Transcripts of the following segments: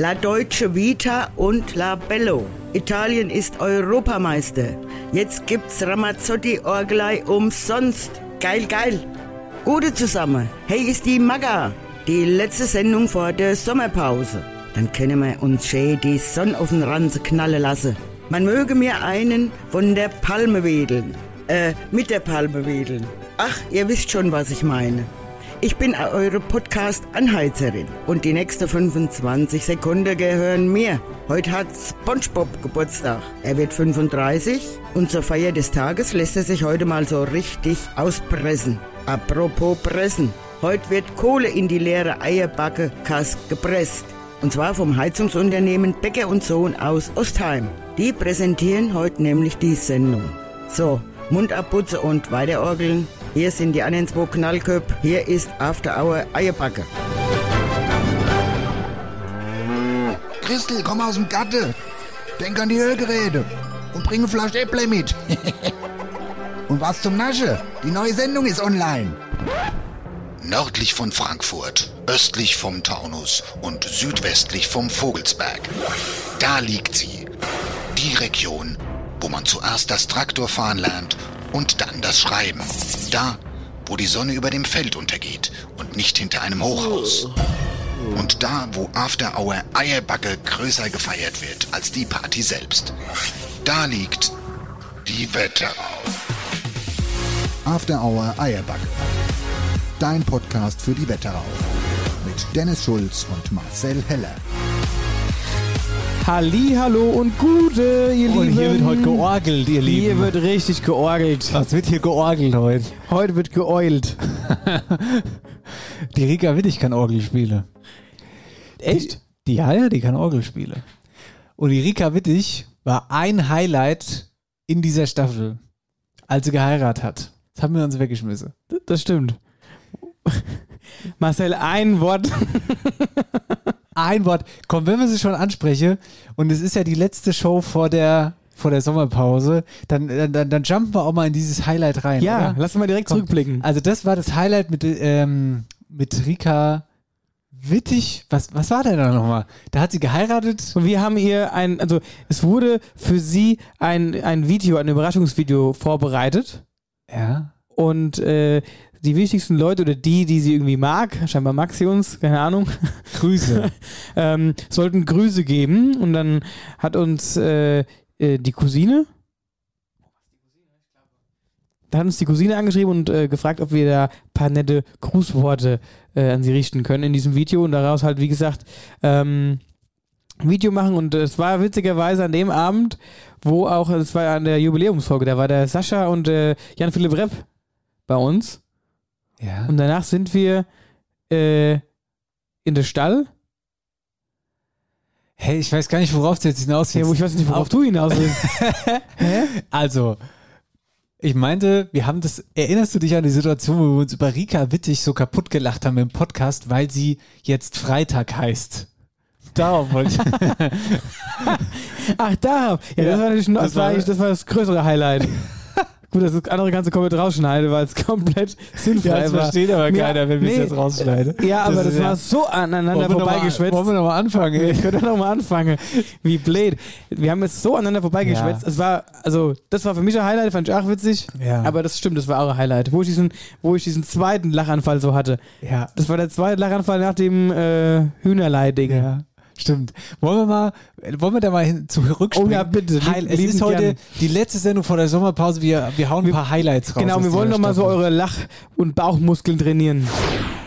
La Deutsche Vita und La Bello. Italien ist Europameister. Jetzt gibt's Ramazzotti Orgelei umsonst. Geil, geil. Gute zusammen. Hey, ist die Maga. Die letzte Sendung vor der Sommerpause. Dann können wir uns schön die Sonne auf den Ranzen knallen lassen. Man möge mir einen von der Palme wedeln. Äh, mit der Palme wedeln. Ach, ihr wisst schon, was ich meine. Ich bin eure Podcast-Anheizerin und die nächsten 25 Sekunden gehören mir. Heute hat SpongeBob Geburtstag. Er wird 35 und zur Feier des Tages lässt er sich heute mal so richtig auspressen. Apropos Pressen. Heute wird Kohle in die leere Eierbacke-Kasse gepresst. Und zwar vom Heizungsunternehmen Becker und Sohn aus Ostheim. Die präsentieren heute nämlich die Sendung. So, Mund abputzen und weiterorgeln. Hier sind die anderen zwei Knallköp. Hier ist After Hour Eierbacke. Christel, komm aus dem Gatte. Denk an die Ölgeräte. Und bring eine Flasche Äpple mit. und was zum Nasche? Die neue Sendung ist online. Nördlich von Frankfurt, östlich vom Taunus und südwestlich vom Vogelsberg. Da liegt sie. Die Region, wo man zuerst das Traktorfahren lernt und dann das Schreiben. Da, wo die Sonne über dem Feld untergeht und nicht hinter einem Hochhaus. Und da, wo After Hour Eierbacke größer gefeiert wird als die Party selbst. Da liegt die Wetterau. After Hour Eierbacke. Dein Podcast für die Wetterau. Mit Dennis Schulz und Marcel Heller. Halli, hallo und Gute, ihr Und Lieben. hier wird heute georgelt, ihr Lieben. Hier wird richtig georgelt. Was wird hier georgelt heute? Heute wird geeult. Die Rika Wittig kann Orgel spielen. Echt? Die, die, ja, die kann Orgel spielen. Und die Rika Wittig war ein Highlight in dieser Staffel, als sie geheiratet hat. Das haben wir uns weggeschmissen. Das stimmt. Marcel, ein Wort. Ein Wort. Komm, wenn wir sie schon anspreche, und es ist ja die letzte Show vor der, vor der Sommerpause, dann, dann, dann, jumpen wir auch mal in dieses Highlight rein. Ja, oder? lass uns mal direkt Komm. zurückblicken. Also das war das Highlight mit, ähm, mit Rika Wittig. Was, was war denn da nochmal? Da hat sie geheiratet. Und wir haben ihr ein, also es wurde für sie ein, ein Video, ein Überraschungsvideo vorbereitet. Ja. Und äh, die wichtigsten Leute oder die, die sie irgendwie mag, scheinbar mag sie uns, keine Ahnung, Grüße. ähm, sollten Grüße geben. Und dann hat uns äh, äh, die Cousine, da hat uns die Cousine angeschrieben und äh, gefragt, ob wir da ein paar nette Grußworte äh, an sie richten können in diesem Video und daraus halt, wie gesagt, ähm, ein Video machen und es war witzigerweise an dem Abend, wo auch, es war an der Jubiläumsfolge, da war der Sascha und äh, Jan-Philipp Repp bei uns Ja. und danach sind wir äh, in der Stall, Hey, ich weiß gar nicht, worauf du jetzt hinaus ja, wo ich weiß nicht, worauf du hinaus willst. Also, ich meinte, wir haben das, erinnerst du dich an die Situation, wo wir uns über Rika Wittig so kaputt gelacht haben im Podcast, weil sie jetzt Freitag heißt? Darauf wollte ich. Ach, da. Ja, das war das, Das war, das war das größere Highlight. Gut, das andere ganze komplett rausschneiden, weil es komplett sinnfrei Ja, das war. versteht aber Mir- keiner, wenn wir es nee. jetzt rausschneiden. Ja, aber das, ist war so aneinander Wollen wir noch mal- vorbeigeschwätzt. Wollen wir nochmal anfangen? Ey? können doch mal anfangen. Wie blöd. Wir haben jetzt so aneinander vorbeigeschwätzt. Ja. Es war, also, das war für mich ein Highlight, fand ich auch witzig. Ja. Aber das stimmt, das war auch ein Highlight. Wo ich diesen, wo ich diesen zweiten Lachanfall so hatte. Ja. Das war der zweite Lachanfall nach dem äh, Hühnerlei-Ding. Ja, stimmt. Wollen wir mal, wollen wir da mal hin, zurückspringen? Oh ja, bitte. Heil, es Lieben ist heute gern. die letzte Sendung vor der Sommerpause. Wir, wir hauen ein paar Highlights raus. Genau, wir wollen dieser noch mal so eure Lach- und Bauchmuskeln trainieren.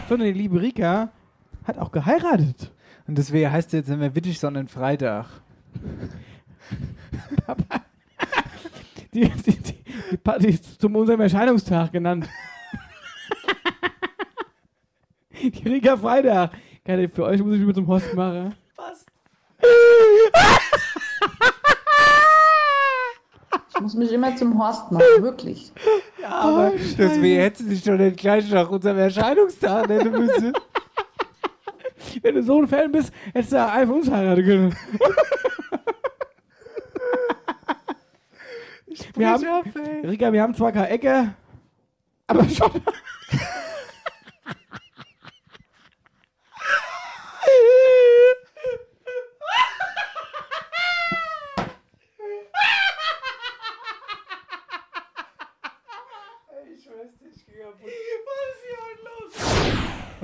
Sondern die liebe Rika hat auch geheiratet. Und deswegen heißt es jetzt nicht mehr Wittig, sondern Freitag. Die, die, die, die Party ist zum unserem Erscheinungstag genannt. die Rika Freitag. Keine, für euch muss ich mit zum Host machen. Muss mich immer zum Horst machen, wirklich. Aber deswegen hätte sie sich doch nicht gleich nach unserem Erscheinungstag nennen müssen. Wenn du so ein Fan bist, hättest du ja einfach uns heiraten können. wir haben, Rika, wir haben zwar keine Ecke, aber schon.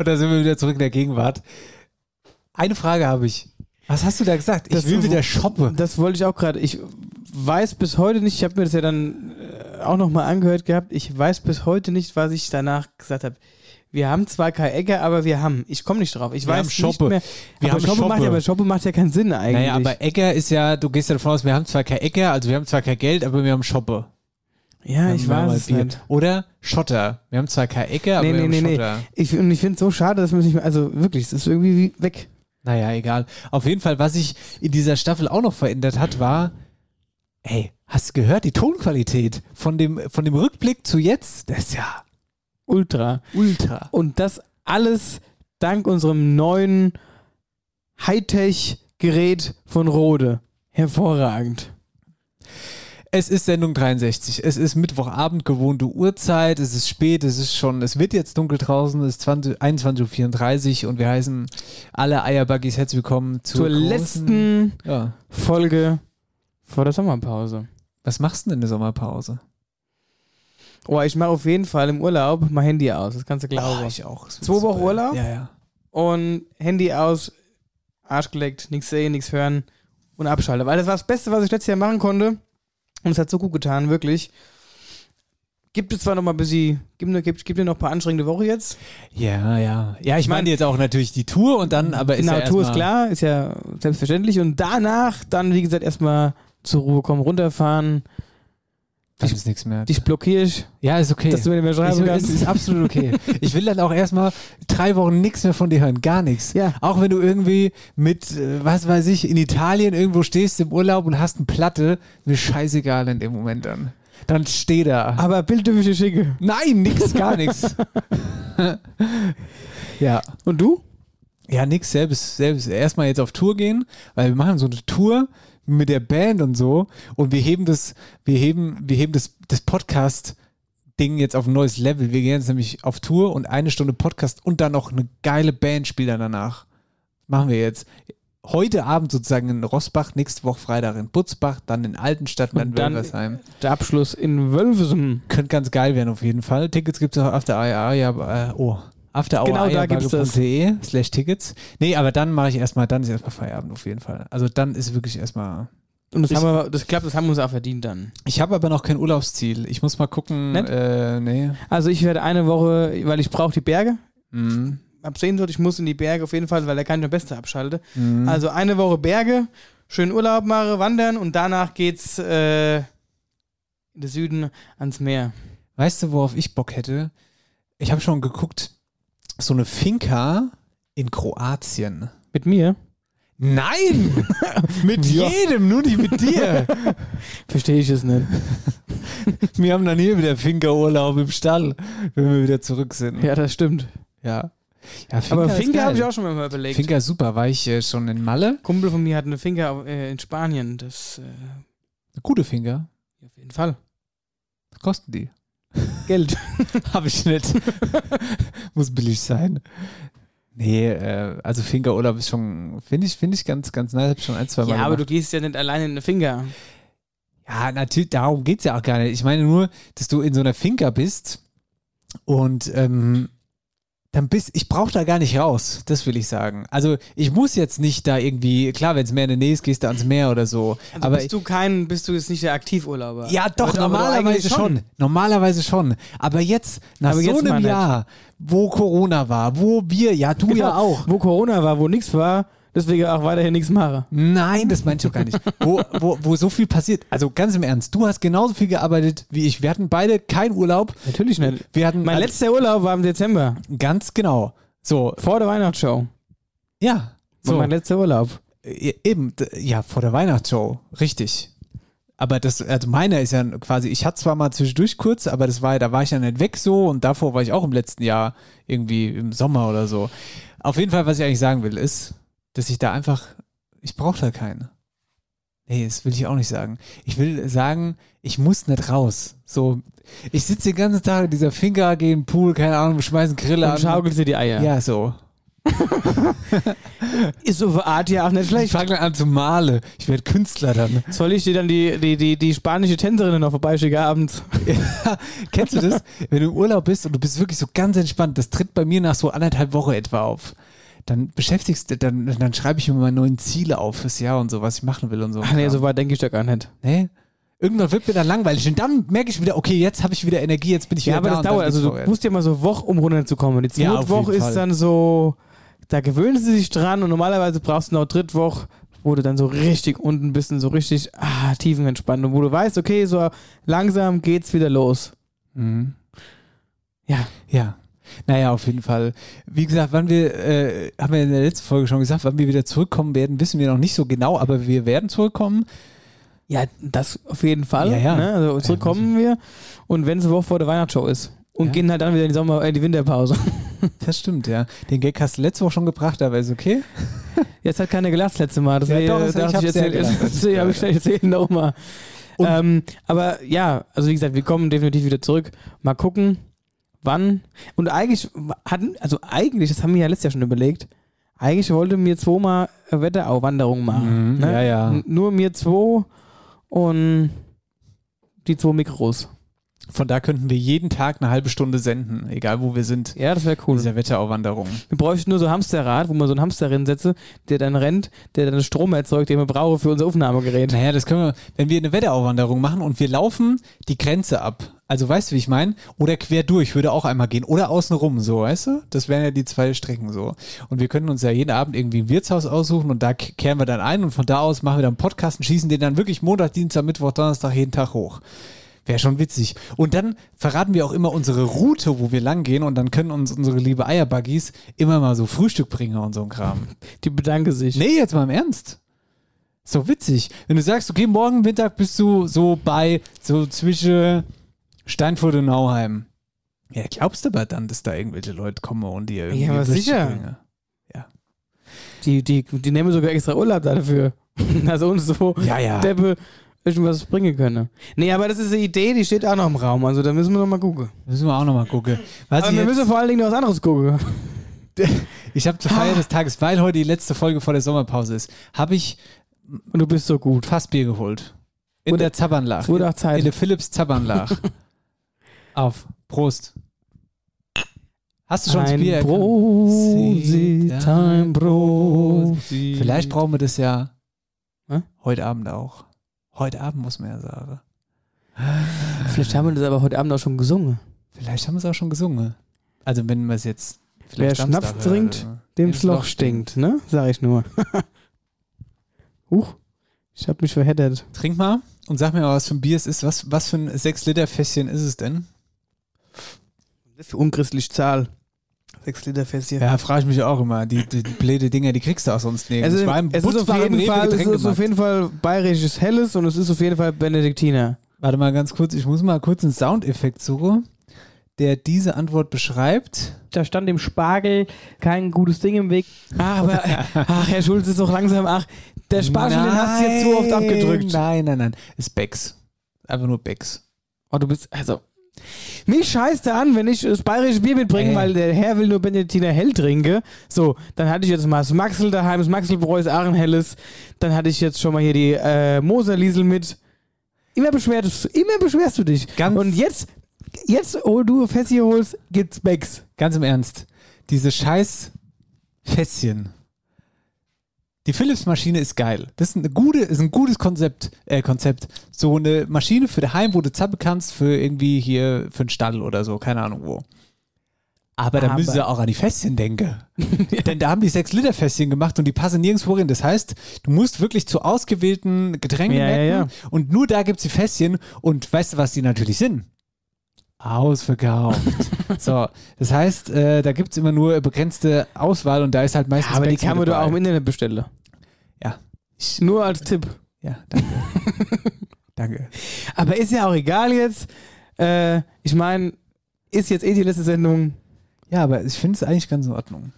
Und da sind wir wieder zurück in der Gegenwart. Eine Frage habe ich. Was hast du da gesagt? Ich Das- will wieder shoppen. Das wollte ich auch gerade. Ich weiß bis heute nicht, ich habe mir das ja dann äh, auch nochmal angehört gehabt, ich weiß bis heute nicht, was ich danach gesagt habe. Wir haben zwar keine Ecke, aber wir haben. Ich komme nicht drauf. Ich Wir weiß haben nicht Shoppe. mehr. Wir aber haben Shoppe macht ja, aber Shoppe macht ja keinen Sinn eigentlich. Naja, aber Äcker ist ja, du gehst ja davon aus, wir haben zwar kein Äcker, also wir haben zwar kein Geld, aber wir haben Shoppe. Ja, ich Wir weiß mal es Bier. nicht. Oder Schotter. Wir haben zwar kein Äcker, aber Nee, wir nee, haben nee, nee. Schotter. Ich, und ich finde es so schade, dass man sich, also wirklich, es ist irgendwie wie weg. Naja, egal. Auf jeden Fall, was sich in dieser Staffel auch noch verändert hat, war, ey, hast du gehört, die Tonqualität von dem, von dem Rückblick zu jetzt, das ist ja Ultra. ultra. Und das alles dank unserem neuen Hightech-Gerät von Rode. Hervorragend. Es ist Sendung 63. Es ist Mittwochabend, gewohnte Uhrzeit. Es ist spät. Es ist schon, es wird jetzt dunkel draußen. Es ist 20, 21.34 Uhr und wir heißen alle Eierbuggies herzlich willkommen zur, Zur großen- letzten Ja. Folge vor der Sommerpause. Was machst du denn in der Sommerpause? Oh, ich mache auf jeden Fall im Urlaub mein Handy aus. Das kannst du glauben. Oh, ich auch. Zwei Wochen super. Urlaub? Ja, ja. Und Handy aus, Arsch geleckt, nichts sehen, nichts hören und abschalte. Weil das war das Beste, was ich letztes Jahr machen konnte. Und es hat so gut getan, wirklich. Gibt es zwar noch mal ein bisschen, gibt, gibt, gibt dir noch ein paar anstrengende Woche jetzt. Ja, ja. Ja, ich mein- meine jetzt auch natürlich die Tour und dann, aber ist genau, ja Tour ist klar, ist ja selbstverständlich. Und danach dann, wie gesagt, erstmal zur Ruhe kommen, runterfahren. Dann ist nichts mehr. Dich blockiere ich, Ja, ist okay. dass du mir nicht mehr schreiben ich, kannst. ist absolut okay. Ich will dann auch erstmal drei Wochen nichts mehr von dir hören. Gar nichts. Ja. Auch wenn du irgendwie mit, äh, was weiß ich, in Italien irgendwo stehst im Urlaub und hast eine Platte, mir scheißegal in dem Moment dann. Dann steh da. Aber Bild dürfe ich dir schicken. Nein, nix, gar nichts. ja. Und du? Ja, nix, selbst, selbst erstmal jetzt auf Tour gehen, weil wir machen so eine Tour mit der Band und so und wir heben das, wir heben, wir heben das, das Podcast Ding jetzt auf ein neues Level. Wir gehen jetzt nämlich auf Tour und eine Stunde Podcast und dann noch eine geile Band spielen dann danach. Machen wir jetzt. Heute Abend sozusagen in Rossbach, nächste Woche Freitag in Butzbach, dann in Altenstadt und dann dann- Wölversheim. Der Abschluss in Wölfesum. Könnte ganz geil werden auf jeden Fall. Tickets gibt es auch auf der AIA, ja, äh, oh. Auf der Genau, da gibt's das. slash Tickets. Nee, aber dann mache ich erstmal, dann ist erstmal Feierabend auf jeden Fall. Also dann ist wirklich erstmal. Und das, Ich- haben wir, das klappt, das haben wir uns auch verdient dann. Ich habe aber noch kein Urlaubsziel. Ich muss mal gucken. Äh, nee. Also ich werde eine Woche, weil ich brauche die Berge. Mhm. Hab Sehnsucht, ich muss in die Berge auf jeden Fall, weil da kann ich am besten abschalte. Mhm. Also eine Woche Berge, schön Urlaub mache, wandern und danach geht's äh, in den Süden ans Meer. Weißt du, worauf ich Bock hätte? Ich habe schon geguckt, so eine Finca in Kroatien. Mit mir? Nein! mit Ja. jedem, nur nicht mit dir. Verstehe ich es nicht. Wir haben dann hier wieder Finca-Urlaub im Stall, wenn wir wieder zurück sind. Ja, das stimmt. Ja. ja Aber ist Finca habe ich auch schon mal überlegt. Finca super. War ich äh, schon in Malle? Kumpel von mir hat eine Finca äh, in Spanien. Das äh, Eine gute Finca. auf jeden Fall. Was kosten die? Geld. Habe ich nicht. Muss billig sein. Nee, äh, also Finca-Urlaub ist schon, finde ich, finde ich ganz, ganz nice. Hab schon ein, zwei Mal ja, aber du gehst ja nicht alleine in eine Finca. Ja, natürlich, darum geht's ja auch gar nicht. Ich meine nur, dass du in so einer Finca bist und ähm, dann bist, ich brauche da gar nicht raus, das will ich sagen. Also ich muss jetzt nicht da irgendwie, klar, wenn es mehr in der Nähe ist, gehst du ans Meer oder so. Also aber bist du kein, bist du jetzt nicht der Aktivurlauber? Ja, doch, Aber- aber normalerweise eigentlich schon. Normalerweise schon. Aber jetzt, nach Aber so jetzt einem. Jahr, wo Corona war, wo wir, ja, du ja auch. Wo Corona war, wo nichts war, deswegen auch weiterhin nichts mache. Nein, das meinst du gar nicht. Wo, wo, wo so viel passiert. Also ganz im Ernst, du hast genauso viel gearbeitet wie ich. Wir hatten beide keinen Urlaub. Natürlich nicht. Wir hatten Mein also, letzter Urlaub war im Dezember, ganz genau. So, vor der Weihnachtsshow. ja. So. So, Mein letzter Urlaub. eben, ja, vor der Weihnachtsshow. Richtig. Aber das, also meiner ist ja quasi, ich hatte zwar mal zwischendurch kurz, aber das war, da war ich ja nicht weg so und davor war ich auch im letzten Jahr irgendwie im Sommer oder so. Auf jeden Fall, was ich eigentlich sagen will, ist, dass ich da einfach, ich brauche da keinen. Nee, das will ich auch nicht sagen. Ich will sagen, ich muss nicht raus. So, ich sitze den ganzen Tag in dieser Finca, gehe in den Pool, keine Ahnung, schmeißen Grille Und an. schaukelst dir die Eier. Ja, so. Ist so eine Art ja auch nicht Ich schlecht. fange an zu malen. Ich werde Künstler dann. Soll ich dir dann die, die, die, die spanische Tänzerin noch vorbeischicken abends? Kennst du das? Wenn du im Urlaub bist und du bist wirklich so ganz entspannt, das tritt bei mir nach so anderthalb Wochen etwa auf. Dann beschäftigst du, dann, dann schreibe ich mir meine neuen Ziele auf fürs Jahr und so, was ich machen will und so. Ach nee, so weit denke ich da gar nicht. Nee? Irgendwann wird mir dann langweilig und dann merke ich wieder, okay, jetzt habe ich wieder Energie, jetzt bin ich wieder Ja, aber da das und dann dauert. Also du musst ja mal so Woche, um runterzukommen. Die Ja, zweite auf Woche jeden ist Fall. dann so, da gewöhnen sie sich dran und normalerweise brauchst du noch dritte Woche, wo du dann so richtig unten bist und so richtig ah, tiefenentspannt und wo du weißt, okay, so langsam geht's wieder los. Mhm. Ja. Ja. Naja, auf jeden Fall. Wie gesagt, wann wir, äh, haben wir in der letzten Folge schon gesagt, wann wir wieder zurückkommen werden, wissen wir noch nicht so genau, aber wir werden zurückkommen. Ja, das auf jeden Fall. Ja, ja. Ne? Also zurückkommen wir und wenn es eine Woche vor der Weihnachtsshow ist. Und Ja. gehen halt dann wieder in die Sommer, in die Winterpause. Das stimmt, ja. Den Gag hast du letzte Woche schon gebracht, aber ist okay. Jetzt hat keiner gelacht das letzte Mal. Ja, Deswegen doch, ich dachte hab's ich, sehr erzähl, gelacht. deswegen habe ich gleich erzählt nochmal. Ähm, aber ja, also wie gesagt, wir kommen definitiv wieder zurück. Mal gucken, wann. Und eigentlich hatten, also eigentlich, das haben wir ja letztes Jahr schon überlegt, eigentlich wollte mir zweimal Wetterau-Wanderung machen. Mhm, ne? ja, ja. N- Nur mir zwei und die zwei Mikros. Von da könnten wir jeden Tag eine halbe Stunde senden, egal wo wir sind. Ja, das wäre cool. dieser Wetterauwanderung. Wir bräuchten nur so ein Hamsterrad, wo man so einen Hamster reinsetze, der dann rennt, der dann Strom erzeugt, den wir brauchen für unser Aufnahmegerät. Naja, das können wir, wenn wir eine Wetterauwanderung machen und wir laufen die Grenze ab. Also weißt du, wie ich meine? Oder quer durch würde auch einmal gehen. Oder außen rum, so, weißt du? Das wären ja die zwei Strecken so. Und wir können uns ja jeden Abend irgendwie ein Wirtshaus aussuchen und da kehren wir dann ein und von da aus machen wir dann einen Podcast und schießen den dann wirklich Montag, Dienstag, Mittwoch, Donnerstag jeden Tag hoch. Wäre schon witzig. Und dann verraten wir auch immer unsere Route, wo wir lang gehen und dann können uns unsere liebe Eierbuggies immer mal so Frühstück bringen und so ein Kram. Die bedanke sich. Nee, jetzt mal im Ernst. So witzig. Wenn du sagst, okay, morgen Mittag bist du so bei, so zwischen Steinfurt und Nauheim. Ja, glaubst du aber dann, dass da irgendwelche Leute kommen und dir irgendwie Ja, aber sicher. bringen? Die, die, die nehmen sogar extra Urlaub dafür. Also uns so Ja, ja. Deppe irgendwas bringen können. Nee, aber das ist eine Idee, die steht auch noch im Raum. Also da müssen wir noch mal gucken. Müssen wir auch nochmal gucken. Was Aber wir müssen vor allen Dingen noch was anderes gucken. ich habe zur Feier des Tages, weil heute die letzte Folge vor der Sommerpause ist, habe ich Und du bist so gut. Fassbier geholt. In Wurde- der Zabbernlach. Es wurde auch Zeit. In der Philips Zabbernlach. Auf. Prost. Hast du schon ein Bier? Brosi, ein Brosi. Vielleicht brauchen wir das ja Hä? heute Abend auch. Heute Abend muss man ja sagen. Vielleicht haben wir das aber heute Abend auch schon gesungen. Vielleicht haben wir es auch schon gesungen. Also wenn wir es jetzt. Wer Schnaps trinkt, oder? Dem Dem's Loch stinkt, ne? Sag ich nur. Huch. Ich hab mich verheddert. Trink mal und sag mir mal, was für ein Bier es ist. Was, was für ein 6-Liter-Fässchen ist es denn? Für unchristlich Zahl. 6 Liter Fässchen. Ja, frage ich mich auch immer. Die, die, die blöde Dinger, die kriegst du auch sonst ist, war im es ist, auf, jeden Fall, es ist auf jeden Fall bayerisches Helles und es ist auf jeden Fall Benediktiner. Warte mal ganz kurz, ich muss mal kurz einen Soundeffekt suchen, der diese Antwort beschreibt. Da stand dem Spargel kein gutes Ding im Weg. Ach, aber, ach, Herr Schulz ist doch langsam, ach, der Spargel, den hast du jetzt zu oft abgedrückt. Nein, nein, nein. Ist Becks. Einfach nur Becks. Oh, du bist, also, mich scheißt er an, wenn ich das bayerische Bier mitbringe, Äh. weil der Herr will nur Benediktiner hell trinke. So, dann hatte ich jetzt mal das Maxel daheim, das Maxelbräu ist auch ein helles. Dann hatte ich jetzt schon mal hier die äh, Moserliesel mit. Immer beschwerst, immer beschwerst du dich. Ganz- Und jetzt, jetzt, wo du Fässchen holst, gibt's Becks. Ganz im Ernst. Diese scheiß Fässchen. Die Philips-Maschine ist geil. Das ist, eine gute, ist ein gutes Konzept, äh, Konzept. So eine Maschine für daheim, wo du zappen kannst für irgendwie hier für einen Stall oder so, keine Ahnung wo. Aber da müssen sie auch an die Fässchen denken. Denn da haben die 6-Liter-Fässchen gemacht und die passen nirgendwo rein. Das heißt, du musst wirklich zu ausgewählten Getränken Ja, ja, ja. und nur da gibt es die Fässchen und weißt du, was die natürlich sind? Ausverkauft. so, das heißt, äh, da gibt es immer nur begrenzte Auswahl und da ist halt meistens Aber die Becks kann man doch auch im Internet bestellen. Ja. Nur als Tipp. Ja, danke. danke. Aber ist ja auch egal jetzt. Äh, ich meine, ist jetzt eh die letzte Sendung. Ja, aber ich finde es eigentlich ganz in Ordnung.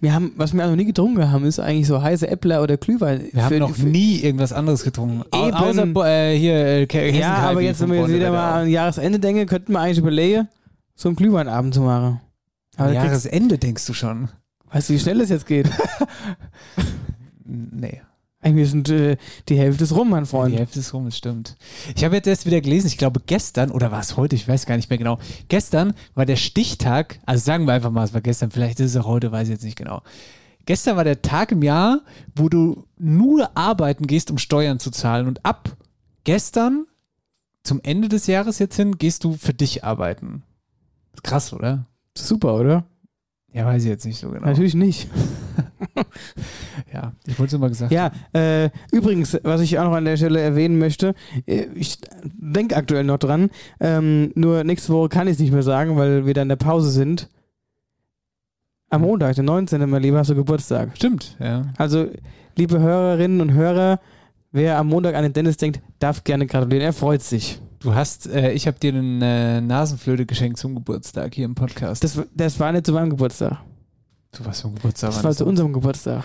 Wir haben, was wir auch noch nie getrunken haben, ist eigentlich so heiße Äppler oder Glühwein. Wir haben noch nie irgendwas anderes getrunken. Eben. Außer äh, hier äh, Ja, aber jetzt, wenn wir jetzt wieder mal an Jahresende denken, könnten wir eigentlich überlegen, so einen Glühweinabend zu machen. Aber Jahresende denkst du schon. Weißt du, wie schnell es jetzt geht? Nee. Eigentlich sind äh, die Hälfte ist rum, mein Die Freund. Hälfte ist rum, das stimmt. Ich habe jetzt erst wieder gelesen, ich glaube gestern, oder war es heute, ich weiß gar nicht mehr genau. Gestern war der Stichtag, also sagen wir einfach mal, es war gestern, vielleicht ist es auch heute, weiß ich jetzt nicht genau. Gestern war der Tag im Jahr, wo du nur arbeiten gehst, um Steuern zu zahlen. Und ab gestern, zum Ende des Jahres jetzt hin, gehst du für dich arbeiten. Krass, oder? Super, oder? Ja, weiß ich jetzt nicht so genau. Natürlich nicht. Ja, ich wollte es mal gesagt Ja, äh, übrigens, was ich auch noch an der Stelle erwähnen möchte, äh, ich denke aktuell noch dran, ähm, nur nächste Woche kann ich es nicht mehr sagen, weil wir da in der Pause sind. Am Montag, der 19. mein Lieber, hast du Geburtstag. Stimmt, ja. Also, liebe Hörerinnen und Hörer, wer am Montag an den Dennis denkt, darf gerne gratulieren. Er freut sich. Du hast, äh, ich habe dir eine Nasenflöte geschenkt zum Geburtstag hier im Podcast. Das, das war nicht zu meinem Geburtstag. zu was für ein Geburtstag Das war zu unserem Geburtstag.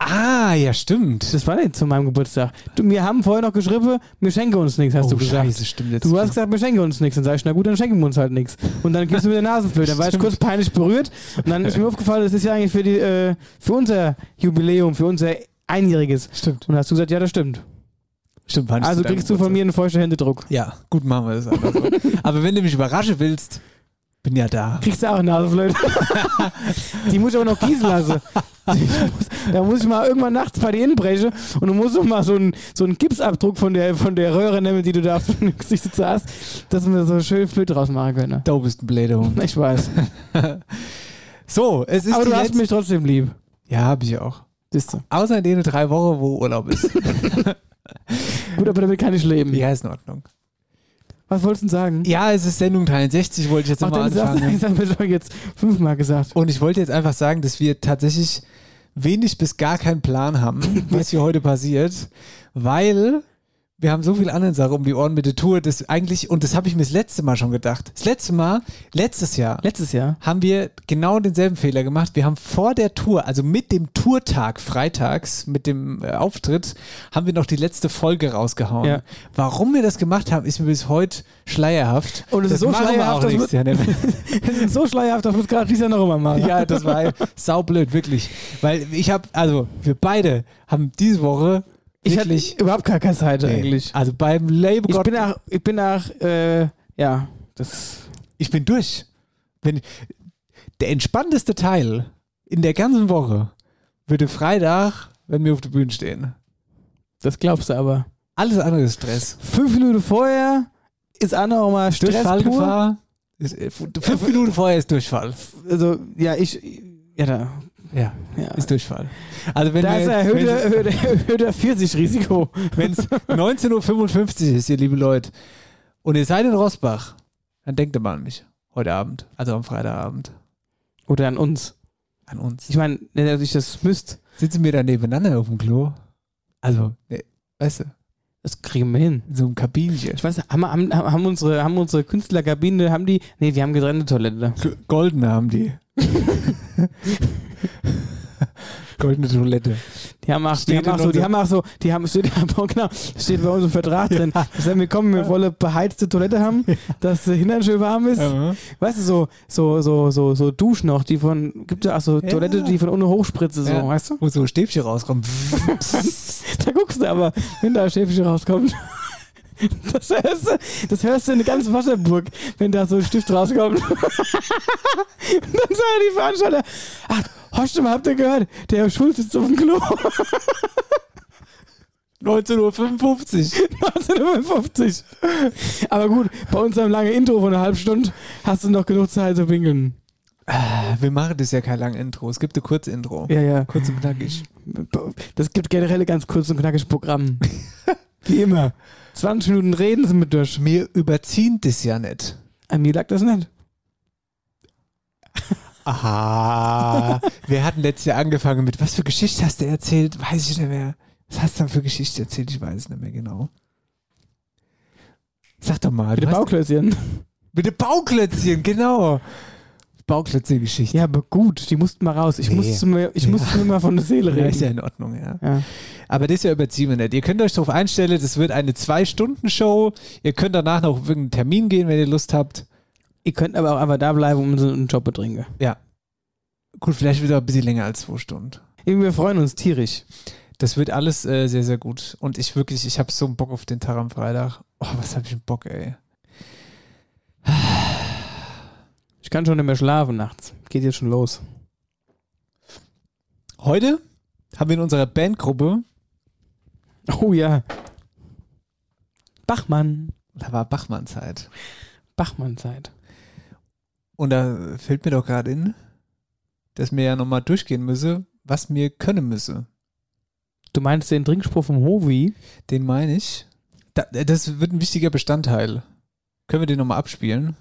Ah, ja, stimmt. Das war nicht zu meinem Geburtstag. Du, wir haben vorher noch geschrieben, wir schenken uns nichts, hast oh, du gesagt. Scheiße, stimmt jetzt. Du hast gesagt, wir schenken uns nichts. Dann sag ich, na gut, dann schenken wir uns halt nichts. Und dann gibst du mir der Nasenflöte. Dann war ich kurz peinlich berührt. Und dann ist mir aufgefallen, das ist ja eigentlich für, die, äh, für unser Jubiläum, für unser Einjähriges. Stimmt. Und dann hast du gesagt, ja, das stimmt. Stimmt, war nicht Also kriegst du von mir einen feuchten Händedruck. Ja, gut, machen wir das einfach so. Aber wenn du mich überraschen willst, bin ja da. Kriegst du auch eine Nasenflöte. die muss ich aber noch gießen lassen. Muss, da muss ich mal irgendwann nachts bei dir inbrechen und du musst doch mal so einen, so einen Gipsabdruck von der, von der Röhre nehmen, die du da auf dem Gesicht hast, dass wir so schön Flöte draus machen können. Da bist ein blöder Hund. Ich weiß. So, es ist Aber du hast mich trotzdem lieb. Ja, hab ich auch. Siehst du. Außer in den drei Wochen, wo Urlaub ist. Gut, aber damit kann ich leben. ja, ist in Ordnung. Was wolltest du denn sagen? Ja, es ist Sendung 63, wollte ich jetzt nochmal anfangen. ich habe mir schon jetzt fünfmal gesagt. Und ich wollte jetzt einfach sagen, dass wir tatsächlich wenig bis gar keinen Plan haben, was hier heute passiert, weil wir haben so viel andere Sachen um die Ohren mit der Tour, das eigentlich, und das habe ich mir das letzte Mal schon gedacht. Das letzte Mal, letztes Jahr, Letztes Jahr. haben wir genau denselben Fehler gemacht. Wir haben vor der Tour, also mit dem Tourtag freitags, mit dem äh, Auftritt, haben wir noch die letzte Folge rausgehauen. Ja. Warum wir das gemacht haben, ist mir bis heute schleierhaft. Und es das ist so schleierhaft, dass nächstes Jahr. Das ist so schleierhaft, dass wir es gerade dieses Jahr noch immer machen. Ja, das war saublöd, wirklich. Weil ich habe, also wir beide haben diese Woche ich hatte wirklich. überhaupt gar keine Zeit Nee. eigentlich. Also beim Label Ich bin nach, ich bin nach, äh, ja, das, ich bin durch. Wenn, der entspannteste Teil in der ganzen Woche würde Freitag, wenn wir auf der Bühne stehen. das glaubst du aber. Alles andere ist Stress. Fünf Minuten vorher ist auch noch mal Stress pur. Durchfallgefahr. Ist, äh, fünf Minuten vorher ist Durchfall. Also, ja, ich, ja, da, Ja, ja. ist Durchfall. Also wenn Da wir, ist erhöhter, erhöhter, erhöhter 40-Risiko. wenn es 19.55 Uhr ist, ihr liebe Leute, und ihr seid in Rosbach, dann denkt ihr mal an mich. Heute Abend, also am Freitagabend. Oder an uns. An uns. Ich meine, nicht, dass ich das müsste. Sitzen wir da nebeneinander auf dem Klo? Also, ne, weißt du, Das kriegen wir hin. in so einem Kabinchen. Ich weiß, haben, haben, haben, unsere, haben unsere Künstlerkabine, haben die, nee, die haben getrennte Toilette. Goldene haben die. Goldene Toilette. Die haben auch, die haben auch so, die haben auch so, die haben, steht, genau, steht bei uns im Vertrag drin, dass wenn wir kommen, wir wollen beheizte Toilette haben, dass der Hintern schön warm ist. Weißt du, so, so, so, so, so Duschen noch, die von, gibt ja auch so. Toilette, die von unten hochspritze, so, weißt du? Wo so Stäbchen rauskommen. Da guckst du aber, wenn da ein Schäfchen rauskommt. Das hörst, du, das hörst du in der ganzen Wasserburg, wenn da so ein Stift rauskommt. Und dann sagen die Veranstalter, ach, hast du mal, habt ihr gehört, der Herr Schulz ist auf dem Klo. 19.55 Uhr. 1955. Aber gut, bei unserem langen Intro von einer halben Stunde hast du noch genug Zeit zu pinkeln. Wir machen das ja kein langes Intro. Es gibt ein kurzes Intro. Ja, ja. Kurz und knackig. Das gibt generell ganz kurz und knackiges Programm. Wie immer. 20 Minuten reden sind wir durch. Wir überziehen das ja nicht. An mir lag das nicht. Aha. Wir hatten letztes Jahr angefangen mit, was für Geschichte hast du erzählt? Weiß ich nicht mehr. Was hast du dann für Geschichte erzählt? Ich weiß es nicht mehr genau. Sag doch mal. Mit hast- Bauklötzchen. Mit dem Bauklötzchen, genau. Bauklötzchen-Geschichte. Ja, aber gut, die mussten mal raus. Ich Nee. musste mir, ich Ja. musste mir mal von der Seele Ja, ist ja reden. in Ordnung, ja. Ja. Aber das ist ja überziehen wir nicht. Ihr könnt euch darauf einstellen, das wird eine Zwei-Stunden-Show. Ihr könnt danach noch auf irgendeinen Termin gehen, wenn ihr Lust habt. Ihr könnt aber auch einfach da bleiben und so einen Job betrinken. Ja. Gut, vielleicht wird es auch ein bisschen länger als zwei Stunden. Wir freuen uns tierisch. Das wird alles äh, sehr, sehr gut. Und ich wirklich, ich habe so einen Bock auf den Tag am Freitag. Oh, was habe ich einen Bock, ey. Ich kann schon nicht mehr schlafen nachts. Geht jetzt schon los. Heute haben wir in unserer Bandgruppe, Oh ja. Bachmann. da war Bachmann-Zeit. Bachmann-Zeit. Und da fällt mir doch gerade in, dass mir ja nochmal durchgehen müsse, was mir können müsse. Du meinst den Trinkspruch vom Hovi? Den meine ich. Da, das wird ein wichtiger Bestandteil. Können wir den nochmal abspielen?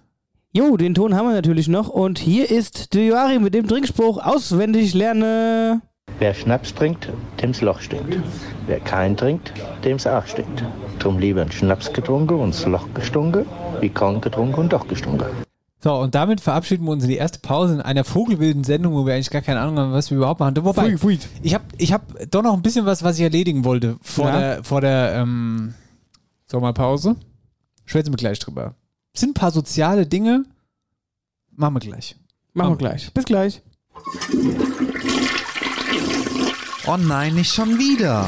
Jo, den Ton haben wir natürlich noch. Und hier ist Joachim mit dem Trinkspruch auswendig lerne. Wer Schnaps trinkt, dem's Loch stinkt. Wer keinen trinkt, dem's auch stinkt. Drum lieber ein Schnaps getrunken und's Loch gestunken, wie kein getrunken und doch gestunken. So, und damit verabschieden wir uns in die erste Pause in einer vogelwilden Sendung, wo wir eigentlich gar keine Ahnung haben, was wir überhaupt machen. Wobei, ich habe ich hab doch noch ein bisschen was, was ich erledigen wollte vor Ja. der, vor der ähm, Sommerpause. Schwätzen wir gleich drüber. Sind ein paar soziale Dinge. Machen wir gleich. Machen wir Oh. gleich. Bis gleich. Oh nein, nicht schon wieder.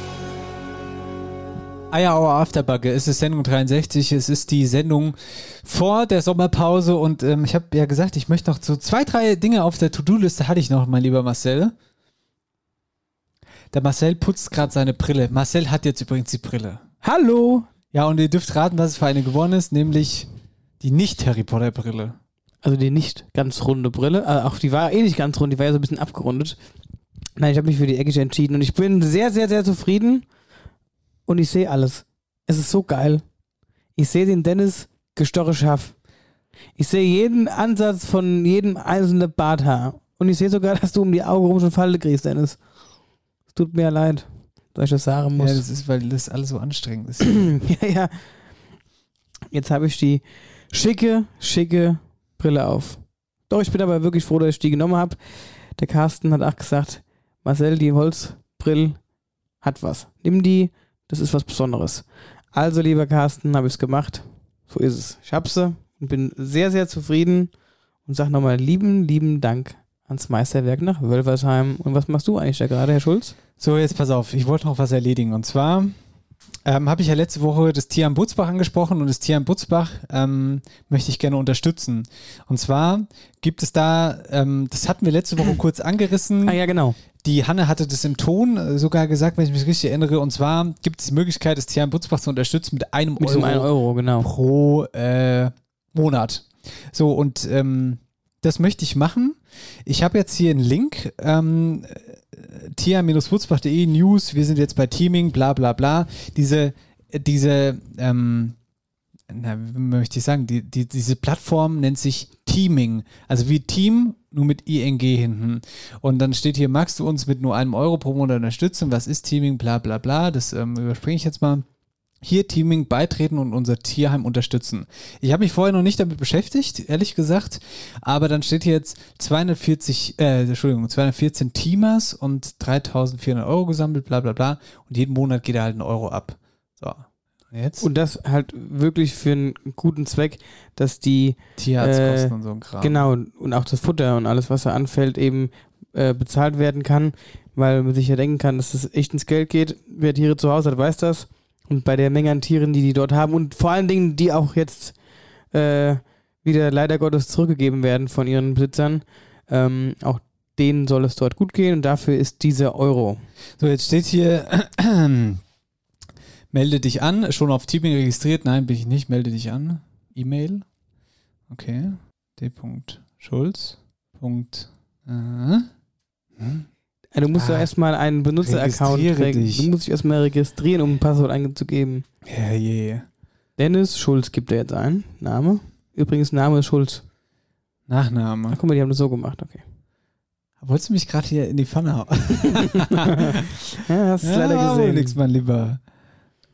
Eierauer Afterbugge, es ist Sendung 63, es ist die Sendung vor der Sommerpause und ähm, ich habe ja gesagt, ich möchte noch so zwei, drei Dinge auf der To-Do-Liste hatte ich noch, mein lieber Marcel. Der Marcel putzt gerade seine Brille. Marcel hat jetzt übrigens die Brille. Hallo. Ja, und ihr dürft raten, was es für eine geworden ist, nämlich die nicht-Harry Potter-Brille. Also die nicht ganz runde Brille. Äh, auch die war eh nicht ganz rund, die war ja so ein bisschen abgerundet. Nein, ich habe mich für die eckige entschieden und ich bin sehr, sehr, sehr zufrieden. Und ich sehe alles. Es ist so geil. Ich sehe den Dennis gestoche scharf. Ich sehe jeden Ansatz von jedem einzelnen Barthaar. Und ich sehe sogar, dass du um die Augen rum schon Falte kriegst, Dennis. Es tut mir leid, dass ich das sagen Ja, muss. das ist, weil das alles so anstrengend ist. ja, ja. Jetzt habe ich die schicke, schicke Brille auf. Doch, ich bin aber wirklich froh, dass ich die genommen habe. Der Carsten hat auch gesagt, Marcel, die Holzbrille hat was. Nimm die, das ist was Besonderes. Also, lieber Carsten, habe ich es gemacht. So ist es. Ich habe sie und bin sehr, sehr zufrieden und sage nochmal lieben, lieben Dank ans Meisterwerk nach Wölfersheim. Und was machst du eigentlich da gerade, Herr Schulz? So, jetzt pass auf, ich wollte noch was erledigen. Und zwar ähm, habe ich ja letzte Woche das Tier am Butzbach angesprochen und das Tier am Butzbach ähm, möchte ich gerne unterstützen. Und zwar gibt es da, ähm, das hatten wir letzte Woche kurz angerissen. Ah ja, genau. Die Hanne hatte das im Ton äh, sogar gesagt, wenn ich mich richtig erinnere. Und zwar gibt es die Möglichkeit, das Tier am Butzbach zu unterstützen mit einem Mit Euro, diesem 1 Euro, genau. pro äh, Monat. So, und ähm, das möchte ich machen. Ich habe jetzt hier einen Link, ähm, tia-wutzbach.de News, wir sind jetzt bei Teaming, bla bla bla. Diese, diese, ähm, na, wie möchte ich sagen, die, die, diese Plattform nennt sich Teaming. Also wie Team, nur mit ING hinten. Und dann steht hier, magst du uns mit nur einem Euro pro Monat unterstützen? Was ist Teaming? Bla bla bla. Das ähm, überspringe ich jetzt mal hier Teaming beitreten und unser Tierheim unterstützen. Ich habe mich vorher noch nicht damit beschäftigt, ehrlich gesagt, aber dann steht hier jetzt 240, äh, Entschuldigung, 214 Teamers und 3400 Euro gesammelt, bla bla bla und jeden Monat geht er halt ein Euro ab. So, jetzt Und das halt wirklich für einen guten Zweck, dass die Tierarztkosten äh, und so ein Kram. Genau, und auch das Futter und alles, was da anfällt, eben äh, bezahlt werden kann, weil man sich ja denken kann, dass das echt ins Geld geht. Wer Tiere zu Hause hat, weiß das. Und bei der Menge an Tieren, die die dort haben und vor allen Dingen, die auch jetzt äh, wieder leider Gottes zurückgegeben werden von ihren Besitzern, ähm, auch denen soll es dort gut gehen und dafür ist dieser Euro. So, jetzt steht hier, melde dich an, schon auf Teaming registriert. Nein, bin ich nicht, melde dich an. E-Mail. Okay. D. Schulz. Punkt. Äh. Hm? Du musst Ah, ja erstmal einen Benutzeraccount registriere kriegen. dich. Du musst dich erstmal registrieren, um ein Passwort einzugeben. Ja, je. Dennis Schulz gibt er jetzt ein. Name. Übrigens, Name ist Schulz. Nachname. Ach, guck mal, die haben das so gemacht, okay. Wolltest du mich gerade hier in die Pfanne hauen? Ja, hast du ja, leider gesehen. Nix, mein Lieber.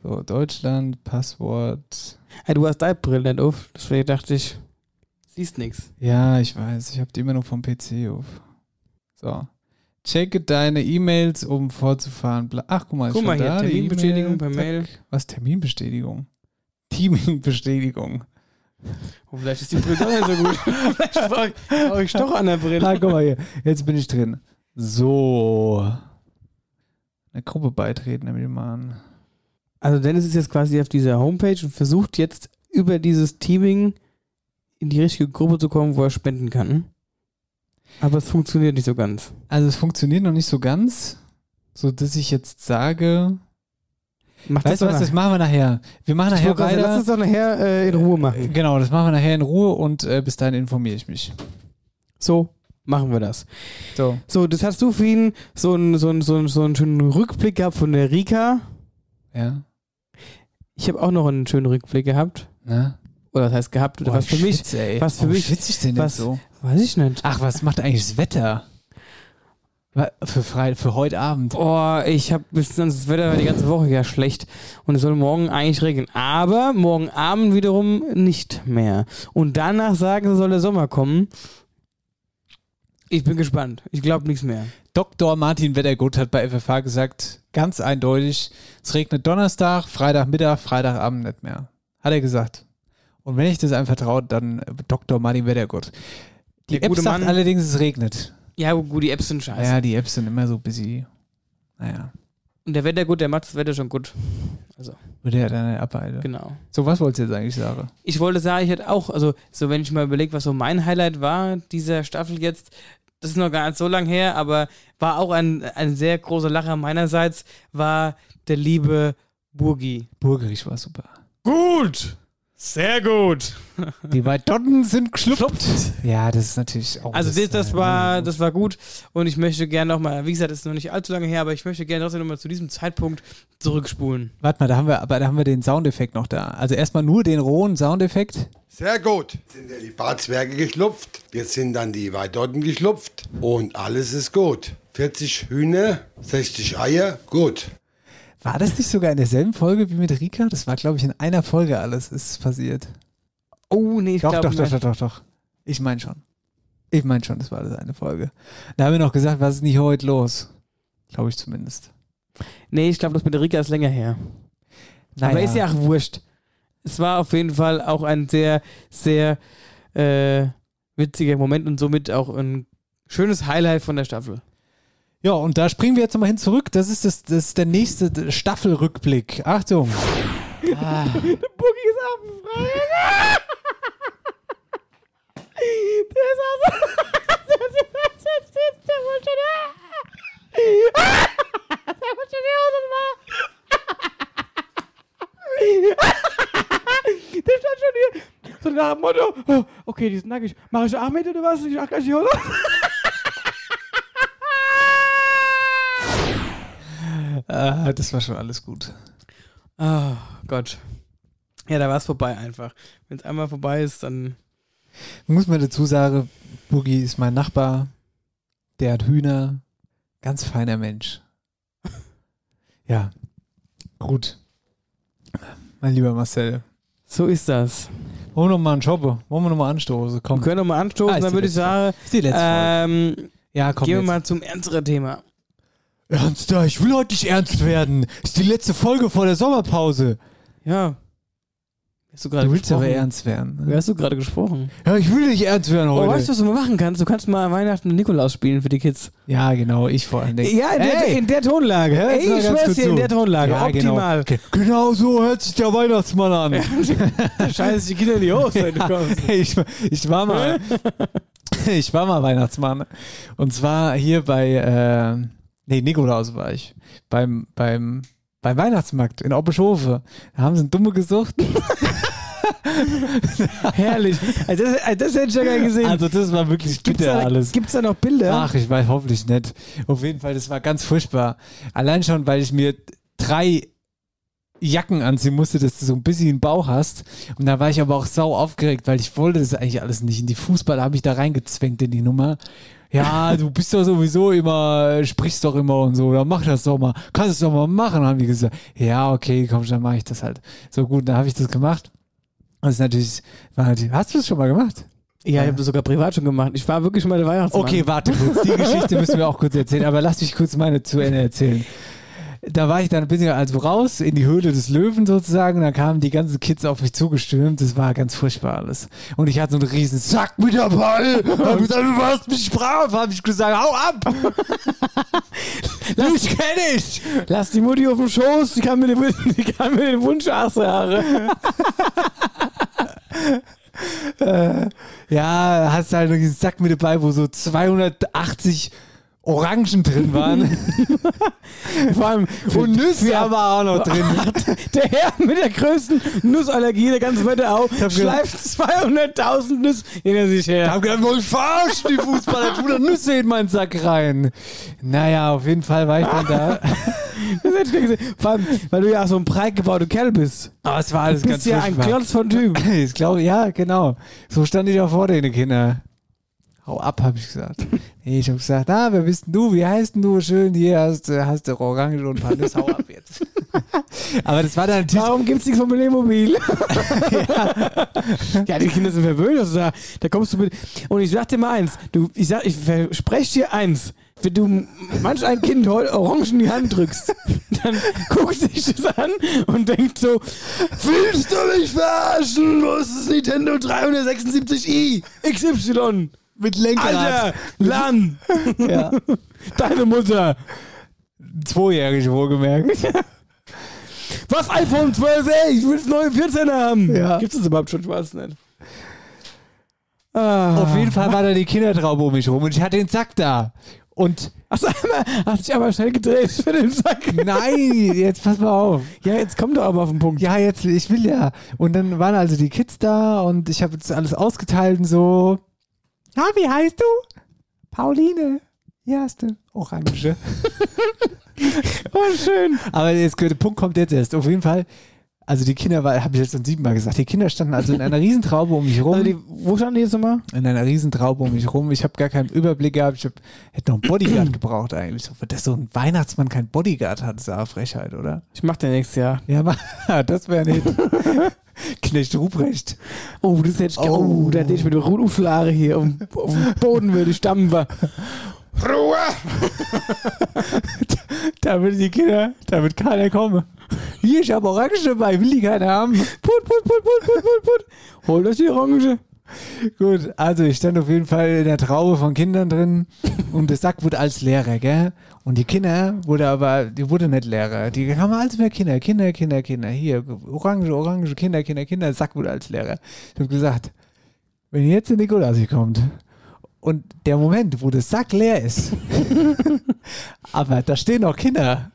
So, Deutschland, Passwort. Hey, du hast deine Brille nicht auf, deswegen dachte ich, siehst nix. Ja, ich weiß. Ich habe die immer nur vom PC auf. So. Checke deine E-Mails, um fortzufahren. Bla- Ach, guck mal, Guck mal hier, da, Terminbestätigung E-Mail. per Zack. Mail. Was, Terminbestätigung? Teamingbestätigung. Oh, vielleicht ist die Brille doch nicht so gut. vielleicht brauche ich, brauch ich doch an der Brille. Ah, guck mal hier. Jetzt bin ich drin. So. Eine Gruppe beitreten, nehme ich mal an. Also Dennis ist jetzt quasi auf dieser Homepage und versucht jetzt über dieses Teaming in die richtige Gruppe zu kommen, wo er spenden kann. Aber es funktioniert nicht so ganz. Also es funktioniert noch nicht so ganz, so dass ich jetzt sage, Mach weißt du was, das machen wir nachher. Wir machen nachher sagen, weiter. Lass uns doch nachher äh, in Ruhe machen. Genau, das machen wir nachher in Ruhe und äh, bis dahin informiere ich mich. So machen wir das. So. So, das hast du für ihn so einen so einen- so einen- so einen schönen Rückblick gehabt von der Rika. Ja. Ich habe auch noch einen schönen Rückblick gehabt. Na? Oder das heißt gehabt, oder Boah, was für ich mich, schwitze, ey. was für Warum mich, schwitze ich denn was, so? weiß ich nicht. Ach, was macht eigentlich das Wetter? Für, Frei für heute Abend. Oh, ich habe bis das Wetter war die ganze Woche ja schlecht und es soll morgen eigentlich regnen, aber morgen Abend wiederum nicht mehr. Und danach sagen, soll der Sommer kommen. Ich bin gespannt. Ich glaube nichts mehr. Dr. Martin Wettergut hat bei FFH gesagt, ganz eindeutig, es regnet Donnerstag, Freitagmittag, Freitagabend nicht mehr. Hat er gesagt. Und wenn ich das einfach traue, dann äh, Dr. Martin Wettergut. Die Der App sagt Mann- allerdings, es regnet. Ja, gut, die Apps sind scheiße. Ja, die Apps sind immer so busy. Naja, Und der Wetter gut, der macht das Wetter schon gut. Also, würde er dann abhalten. genau. So, was wolltest du jetzt eigentlich sagen? Ich wollte sagen, ich hätte auch, also so wenn ich mal überlege, was so mein Highlight war dieser Staffel jetzt, das ist noch gar nicht so lang her, aber war auch ein, ein sehr großer Lacher meinerseits, war der liebe Burgi. Burgerich war super. Gut! Sehr gut! Die Weidotten sind geschlupft. Ja, das ist natürlich auch. Also das, das äh, war das war gut und ich möchte gerne nochmal, wie gesagt, das ist noch nicht allzu lange her, aber ich möchte gerne trotzdem nochmal zu diesem Zeitpunkt zurückspulen. Warte mal, da haben wir, aber da haben wir den Soundeffekt noch da. Also erstmal nur den rohen Soundeffekt. Sehr gut. Jetzt sind ja die Barzwerge geschlupft. Jetzt sind dann die Weidotten geschlupft. Und alles ist gut. 40 Hühner, 60 Eier, gut. War das nicht sogar in derselben Folge wie mit Rika? Das war, glaube ich, in einer Folge alles ist passiert. Oh, nee, ich Doch, glaube doch, doch, doch, doch, doch. Ich meine schon. Ich meine schon, das war das eine Folge. Da haben wir noch gesagt, was ist nicht heute los? Glaube ich zumindest. Nee, ich glaube, das mit Rika ist länger her. Aber Naja. ist ja auch wurscht. Es war auf jeden Fall auch ein sehr, sehr äh, witziger Moment und somit auch ein schönes Highlight von der Staffel. Ja, und da springen wir jetzt nochmal hin zurück. Das ist, das, das ist der nächste Staffelrückblick. Achtung. Ah. Der Boogie ist abendfrei. Der ist also. Der wollte schon. Der wollte schon die Hose machen. Der stand schon hier. So nach dem Motto: oh, Okay, die ist nackig. Mach ich auch mit oder was? Ich mach gleich die Hose. Ah, das war schon alles gut. Oh Gott. Ja, da war es vorbei einfach. Wenn es einmal vorbei ist, dann. Muss man dazu sagen, Boogie ist mein Nachbar. Der hat Hühner. Ganz feiner Mensch. Ja. Gut. Mein lieber Marcel. So ist das. Wollen wir noch mal einen Shoppe? Wollen wir noch mal anstoßen? Komm. Wir können noch mal anstoßen, Ah, dann würde ich sagen. Ist die letzte ähm, Ja, komm gehen wir mal zum ernsteren Thema. Ernster, ich will heute nicht ernst werden. Ist die letzte Folge vor der Sommerpause. Ja. Hast du Du willst aber ernst werden. Wie Ne? hast du gerade gesprochen? Ja, ich will nicht ernst werden Oh, heute. weißt du, was du mal machen kannst? Du kannst mal Weihnachten und Nikolaus spielen für die Kids. ja, genau, ich vor allen Dingen. Ja, in, der, Ey, in der Tonlage. hör Ey, ich schwör's dir, in der Tonlage. Ja, Optimal. Genau. genau so hört sich der Weihnachtsmann an. Der Scheiß die Kinder in die Hose, wenn du kommst. ich, ich war mal, ich war mal Weihnachtsmann. Und zwar hier bei, äh, nee, Nikolaus war ich. Beim, beim, beim Weihnachtsmarkt in Oppeschofe. Da haben sie einen Dumme gesucht. Herrlich. Also das, also das hätte ich ja gar nicht gesehen. Also das war wirklich Gibt's bitter da, alles. Gibt's da noch Bilder? Ach, ich weiß hoffentlich nicht. Auf jeden Fall, das war ganz furchtbar. Allein schon, weil ich mir drei Jacken anziehen musste, dass du so ein bisschen einen Bauch hast. Und da war ich aber auch sau aufgeregt, weil ich wollte das eigentlich alles nicht. In die Fußball habe ich da reingezwängt in die Nummer. Ja, du bist doch sowieso immer, sprichst doch immer und so, dann mach das doch mal. Kannst es doch mal machen, haben die gesagt. Ja, okay, komm, dann mache ich das halt. So gut, dann habe ich das gemacht. Das ist natürlich, war natürlich hast du das schon mal gemacht? Ja, ich habe das sogar privat schon gemacht. Ich war wirklich schon mal der Weihnachtsmann. Okay, warte kurz. Die Geschichte müssen wir auch kurz erzählen, aber lass mich kurz meine zu Ende erzählen. Da war ich dann ein bisschen also raus in die Höhle des Löwen sozusagen. Da kamen die ganzen Kids auf mich zugestürmt. Das war ganz furchtbar alles. Und ich hatte so einen riesen Sack mit der Ball. Hab gesagt, du warst mich brav. Hab ich gesagt, hau ab. Lass, kenn ich. Lass die Mutti auf dem Schoß, die kann mir den, die kann mir den Wunsch aussagen. äh, ja, hast halt einen Sack mit dabei, wo so 280 Orangen drin waren. Vor allem Und Nüsse Ja. aber auch noch drin. Der Herr mit der größten Nussallergie der ganzen Wetterau hab schleift 200.000 Nüsse hinter sich Ich her. hab gedacht, wohl verarschen die Fußballer, tu da Nüsse in meinen Sack rein. Naja, auf jeden Fall war ich dann da. Das hätte ich gesehen. Vor allem, weil du ja auch so ein breit gebauter Kerl bist. Aber es war alles Du ganz bist ja ein. Klotz von Typ. Ich glaube, ja, genau. So stand ich auch vor den Kindern. Hau ab, habe ich gesagt. Nee, ich habe gesagt, ah, wer bist denn du? Wie heißt denn du? Schön, hier hast, du- hast du Orange und Nüsse, hau ab jetzt. Aber das war dann natürlich... Warum gibt's nichts von Playmobil? ja. die Kinder sind verwöhnt. Also da, da kommst du mit. Und ich sag dir mal eins. Du, ich, sag, ich verspreche dir eins. Wenn du manch ein Kind heute Orangen in die Hand drückst, dann guckt sich das an und denkt so: Willst du mich verarschen? Wo ist das Nintendo 376i XY? Mit Lenkrad. Alter, LAN. Ja. Deine Mutter. Zweijährige wohlgemerkt. Was iPhone 12, ey? Ich will das neue 14er haben. Ja. Gibt es überhaupt schon? Ich weiß nicht. Ah. Auf jeden Fall war da die Kindertraube um mich rum und ich hatte den Sack da. Und Hast du einmal, hast dich aber schnell gedreht für den Sack. nein, jetzt pass mal auf. Ja, jetzt komm doch aber auf den Punkt. Ja, jetzt, ich will ja. Und dann waren also die Kids da und ich habe jetzt alles ausgeteilt und so. Ah, wie heißt du? Pauline. Hast du Orange. Oh, schön. Aber jetzt, der Punkt kommt jetzt erst. Auf jeden Fall, also die Kinder, habe ich jetzt schon siebenmal gesagt, die Kinder standen also in einer Riesentraube um mich rum. Also die, wo standen die jetzt nochmal? in einer Riesentraube um mich rum. Ich habe gar keinen Überblick gehabt. Ich hab, hätte noch einen Bodyguard gebraucht eigentlich. Dass so ein Weihnachtsmann keinen Bodyguard hat, ist ja Frechheit, oder? Ich mach den nächstes Jahr. Ja, das wäre nicht. Knecht Ruprecht. Oh, das hätte ich oh. oh, da hätte ich mit der Ruduflare hier auf, dem- auf dem Boden würde ich stampfen. Ruhe! Da will die Kinder, da wird keiner kommen. Hier, ich habe Orange dabei, will die keiner haben. Put, put, put, put, put, put, put. Holt euch die Orange. Gut, also ich stand auf jeden Fall in der Traube von Kindern drin und der Sack wurde als Lehrer, gell? Und die Kinder wurde aber, die wurde nicht Lehrer. Die haben als mehr Kinder, Kinder, Kinder, Kinder. Hier, Orange, Orange, Kinder, Kinder, Kinder. Der Sack wurde als Lehrer. Ich habe gesagt, wenn jetzt der Nikolaus hier kommt und der Moment, wo der Sack leer ist, aber da stehen noch Kinder,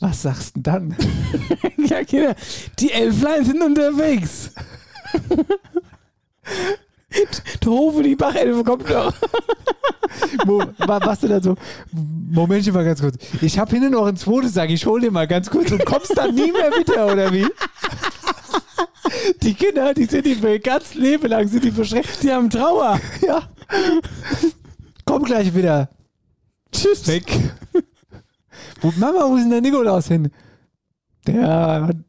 was sagst du denn dann? Ja, Kinder, die Elflein sind unterwegs. Hofe, die Bachelfe kommt wa- was du da so? Momentchen mal ganz kurz. Ich habe hinten noch ein zweites Sack, ich hol dir mal ganz kurz und kommst dann nie mehr wieder, oder wie? Die Kinder, die sind die für ihr ganzes Leben lang sind die verschreckt. Die haben Trauer. Ja. Komm gleich wieder. Tschüss. Weg. Wo, Mama, wo ist denn der Nikolaus hin? Der hat einen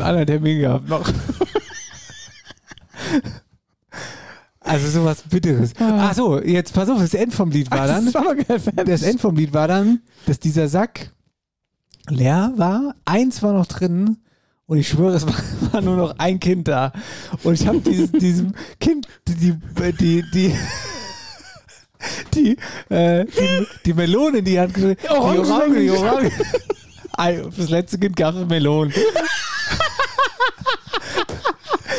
anderen Termin gehabt noch. Also sowas Bitteres. Ach so, jetzt pass auf, das End vom Lied war dann. Das End vom Lied war dann, dass dieser Sack leer war, eins war noch drin und ich schwöre, es war, war nur noch ein Kind da. Und ich habe dieses, diesem Kind die, die, die, die, die, äh, die, die Melone in die Hand gedrückt. Die Orange- die Orange. Fürs letzte Kind gab es Melonen.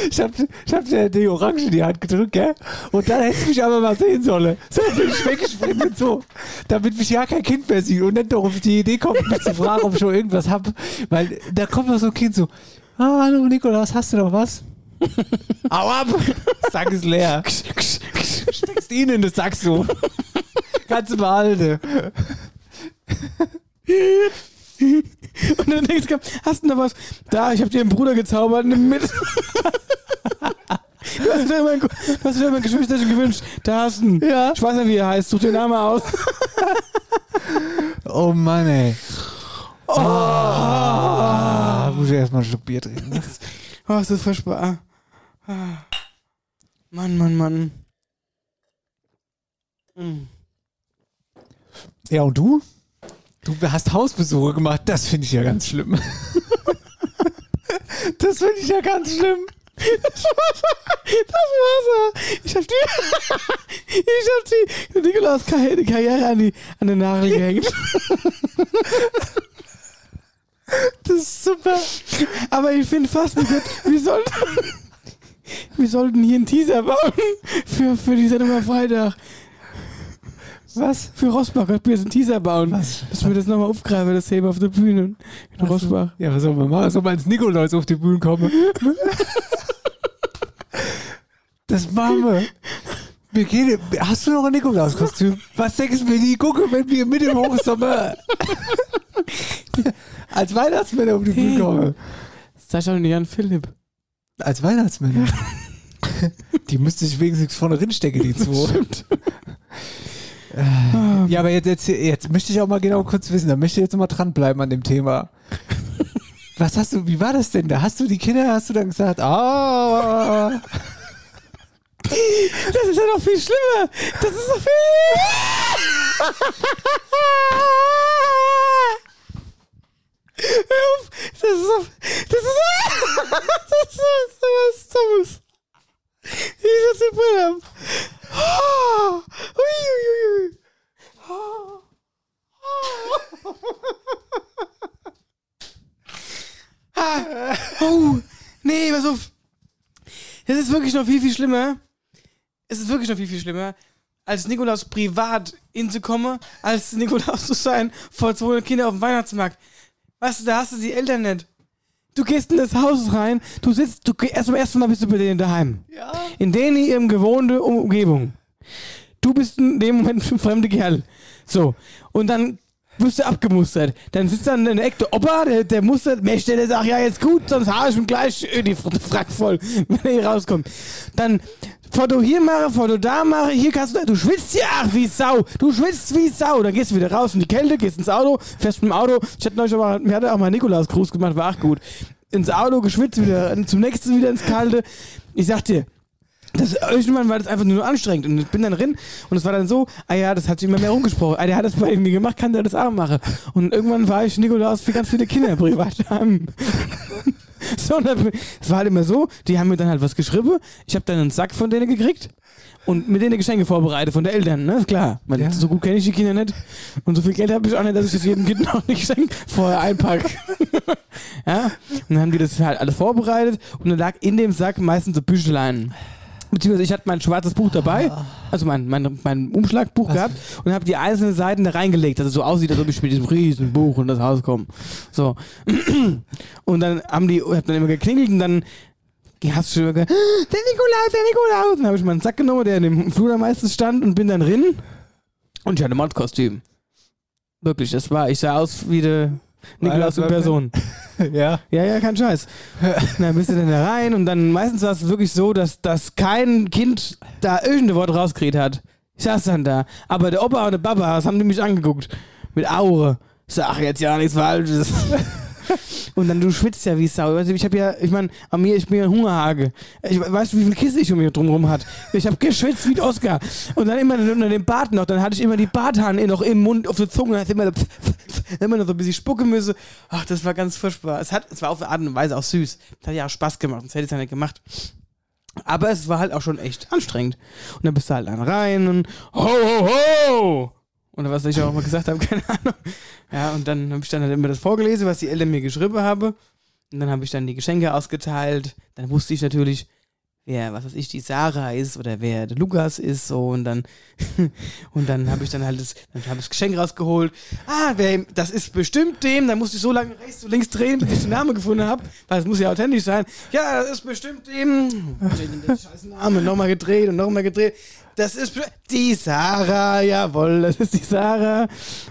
Ich hab, ich hab dir die Orange in die Hand gedrückt, gell? Und dann hättest du mich aber mal sehen sollen. So bin ich weggesprintet, so. Damit mich ja kein Kind mehr sieht und nicht doch auf die Idee kommt, mich zu fragen, ob ich schon irgendwas hab. Weil da kommt noch so ein Kind so, ah, hallo Nikolaus, hast du noch was? Au ab! Sack ist leer. Steckst ihn in den Sack so. Kannst du behalten. Und dann denkst du, hast du noch was? Da, ich hab dir einen Bruder gezaubert, nimm mit. du hast dir immer, du hast dir immer ein Geschwisterchen gewünscht. Da hast du ihn. Ja. Ich weiß nicht, wie er heißt. Such den Namen aus. Oh Mann, ey. Oh. muss ich erstmal ein Stück Bier trinken. Oh, ist das furchtbar. Ah. Mann, Mann, Mann. Mm. Ja, und du? Du hast Hausbesuche gemacht. Das finde ich ja ganz schlimm. das finde ich ja ganz schlimm. Das war's. Ich hab die, ich hab die Nikolaus Karriere, an, die, an den Nagel gehängt. Das ist super. Aber ich finde fast nicht wir sollten, wir sollten hier einen Teaser bauen für, für die Sendung am Freitag. Was? Für Rosbach könnten wir jetzt einen Teaser bauen. Was? Dass wir das nochmal aufgreifen, das Thema auf der Bühne in Rosbach. Ja, was soll man machen? Soll man ins Nikolaus auf die Bühne kommen? Das machen wir. Wir gehen, hast du noch ein Nikolauskostüm? Was denkst du, wenn die gucken, wenn wir mit dem Hochsommer als Weihnachtsmänner auf die Bühne kommen? Sag schon Jan Philipp. Als Weihnachtsmänner? Die müsste ich wenigstens vorne drinstecken, die zwei. Stimmt. Ja, aber jetzt, jetzt, jetzt möchte ich auch mal genau kurz wissen, da möchte ich jetzt mal dranbleiben an dem Thema. Was hast du, wie war das denn? Da hast du die Kinder, hast du dann gesagt, ah, Das ist ja noch viel schlimmer. Das ist doch viel. Hör auf. Das ist doch, das ist, das ist so was Dummes. Brille ab. Ah, ui, ui, ui, ui. Ah, ah. Oh, nee, pass auf. Das ist wirklich noch viel, viel schlimmer. Es ist wirklich noch viel, viel schlimmer, als Nikolaus privat hinzukommen, als Nikolaus zu sein vor 200 Kindern auf dem Weihnachtsmarkt. Weißt du, da hast du die Eltern nicht. Du gehst in das Haus rein, du sitzt, du erst am ersten Mal bist du bei denen daheim. Ja. In denen ihrem gewohnte Umgebung. Du bist in dem Moment ein fremder Kerl. So. Und dann wirst du abgemustert. Dann sitzt dann in der Ecke der Opa, der, der mustert, Mächte, der sagt, ja, jetzt gut, sonst habe ich ihm gleich die Frack voll, wenn er hier rauskommt. Dann Foto hier mache, Foto da mache, hier kannst du, du schwitzt ja ach, wie Sau, du schwitzt wie Sau, dann gehst du wieder raus in die Kälte, gehst ins Auto, fährst mit dem Auto, ich hatte neulich aber, mir hatte auch mal Nikolaus Gruß gemacht, war auch gut, ins Auto, geschwitzt, wieder, zum nächsten wieder ins Kalte, ich sag dir, das, irgendwann war das einfach nur anstrengend und ich bin dann drin und es war dann so, ah ja, das hat sich immer mehr rumgesprochen, ah, der hat das bei mir gemacht, kann der das auch machen und irgendwann war ich Nikolaus für ganz viele Kinder privat haben. So, es war halt immer so, die haben mir dann halt was geschrieben, ich habe dann einen Sack von denen gekriegt und mit denen Geschenke vorbereitet von den Eltern, ne? Ist Klar, weil Ja. so gut kenne ich die Kinder nicht und so viel Geld habe ich auch nicht, dass ich das jedem Kind noch ein Geschenk vorher einpacke. ja, und dann haben die das halt alles vorbereitet und dann lag in dem Sack meistens so Büchlein. Beziehungsweise ich hatte mein schwarzes Buch dabei, also mein, mein, mein Umschlagbuch gehabt und habe die einzelnen Seiten da reingelegt, dass es so aussieht, als ob ich mit diesem riesen Buch in das Haus komme. So. Und dann haben die, hab dann immer geklingelt und dann hast du schon immer gehört, der Nikolaus, der Nikolaus. Und dann habe ich meinen Sack genommen, der in dem Flur meistens stand und bin dann drin und ich hatte ein Modkostüm. Wirklich, das war, ich sah aus wie der Nikolaus in Person. ja. Ja, ja, kein Scheiß. Und dann bist du dann da rein und dann meistens war es wirklich so, dass, dass kein Kind da irgendein Wort rausgeredet hat. Ich saß dann da. Aber der Opa und der Baba, das haben die mich angeguckt. Mit Aure. Ich sag, jetzt ja nichts Falsches. Und dann du schwitzt ja wie Sau. Also ich habe ja, ich meine, an mir, ich bin ja Hungerhage. Ich weißt du, wie viel Kissen ich um mich drumherum hat? Ich habe geschwitzt wie ein Oscar. Und dann immer unter dem Bart noch, dann hatte ich immer die Barthaaren noch im Mund auf der Zunge, dann hat immer, so, immer noch so ein bisschen spucken müssen. Ach, das war ganz furchtbar. Es hat, es war auf eine Art und Weise auch süß. Das hat ja auch Spaß gemacht, sonst hätte ich es ja nicht gemacht. Aber es war halt auch schon echt anstrengend. Und dann bist du halt dann rein und ho, ho, ho! Oder was ich auch mal gesagt habe, keine Ahnung. Ja, und dann habe ich dann halt immer das vorgelesen, was die Eltern mir geschrieben haben. Und dann habe ich dann die Geschenke ausgeteilt. Dann wusste ich natürlich, wer, was weiß ich, die Sarah ist oder wer der Lukas ist, so. Und dann, und dann habe ich dann halt das, dann habe ich das Geschenk rausgeholt. Ah, wer, das ist bestimmt dem. Dann musste ich so lange rechts und links drehen, bis ich den Namen gefunden habe. Weil es muss ja authentisch sein. Ja, das ist bestimmt dem. Der scheiß Name nochmal gedreht und nochmal gedreht. Das ist die Sarah, jawohl, das ist die Sarah.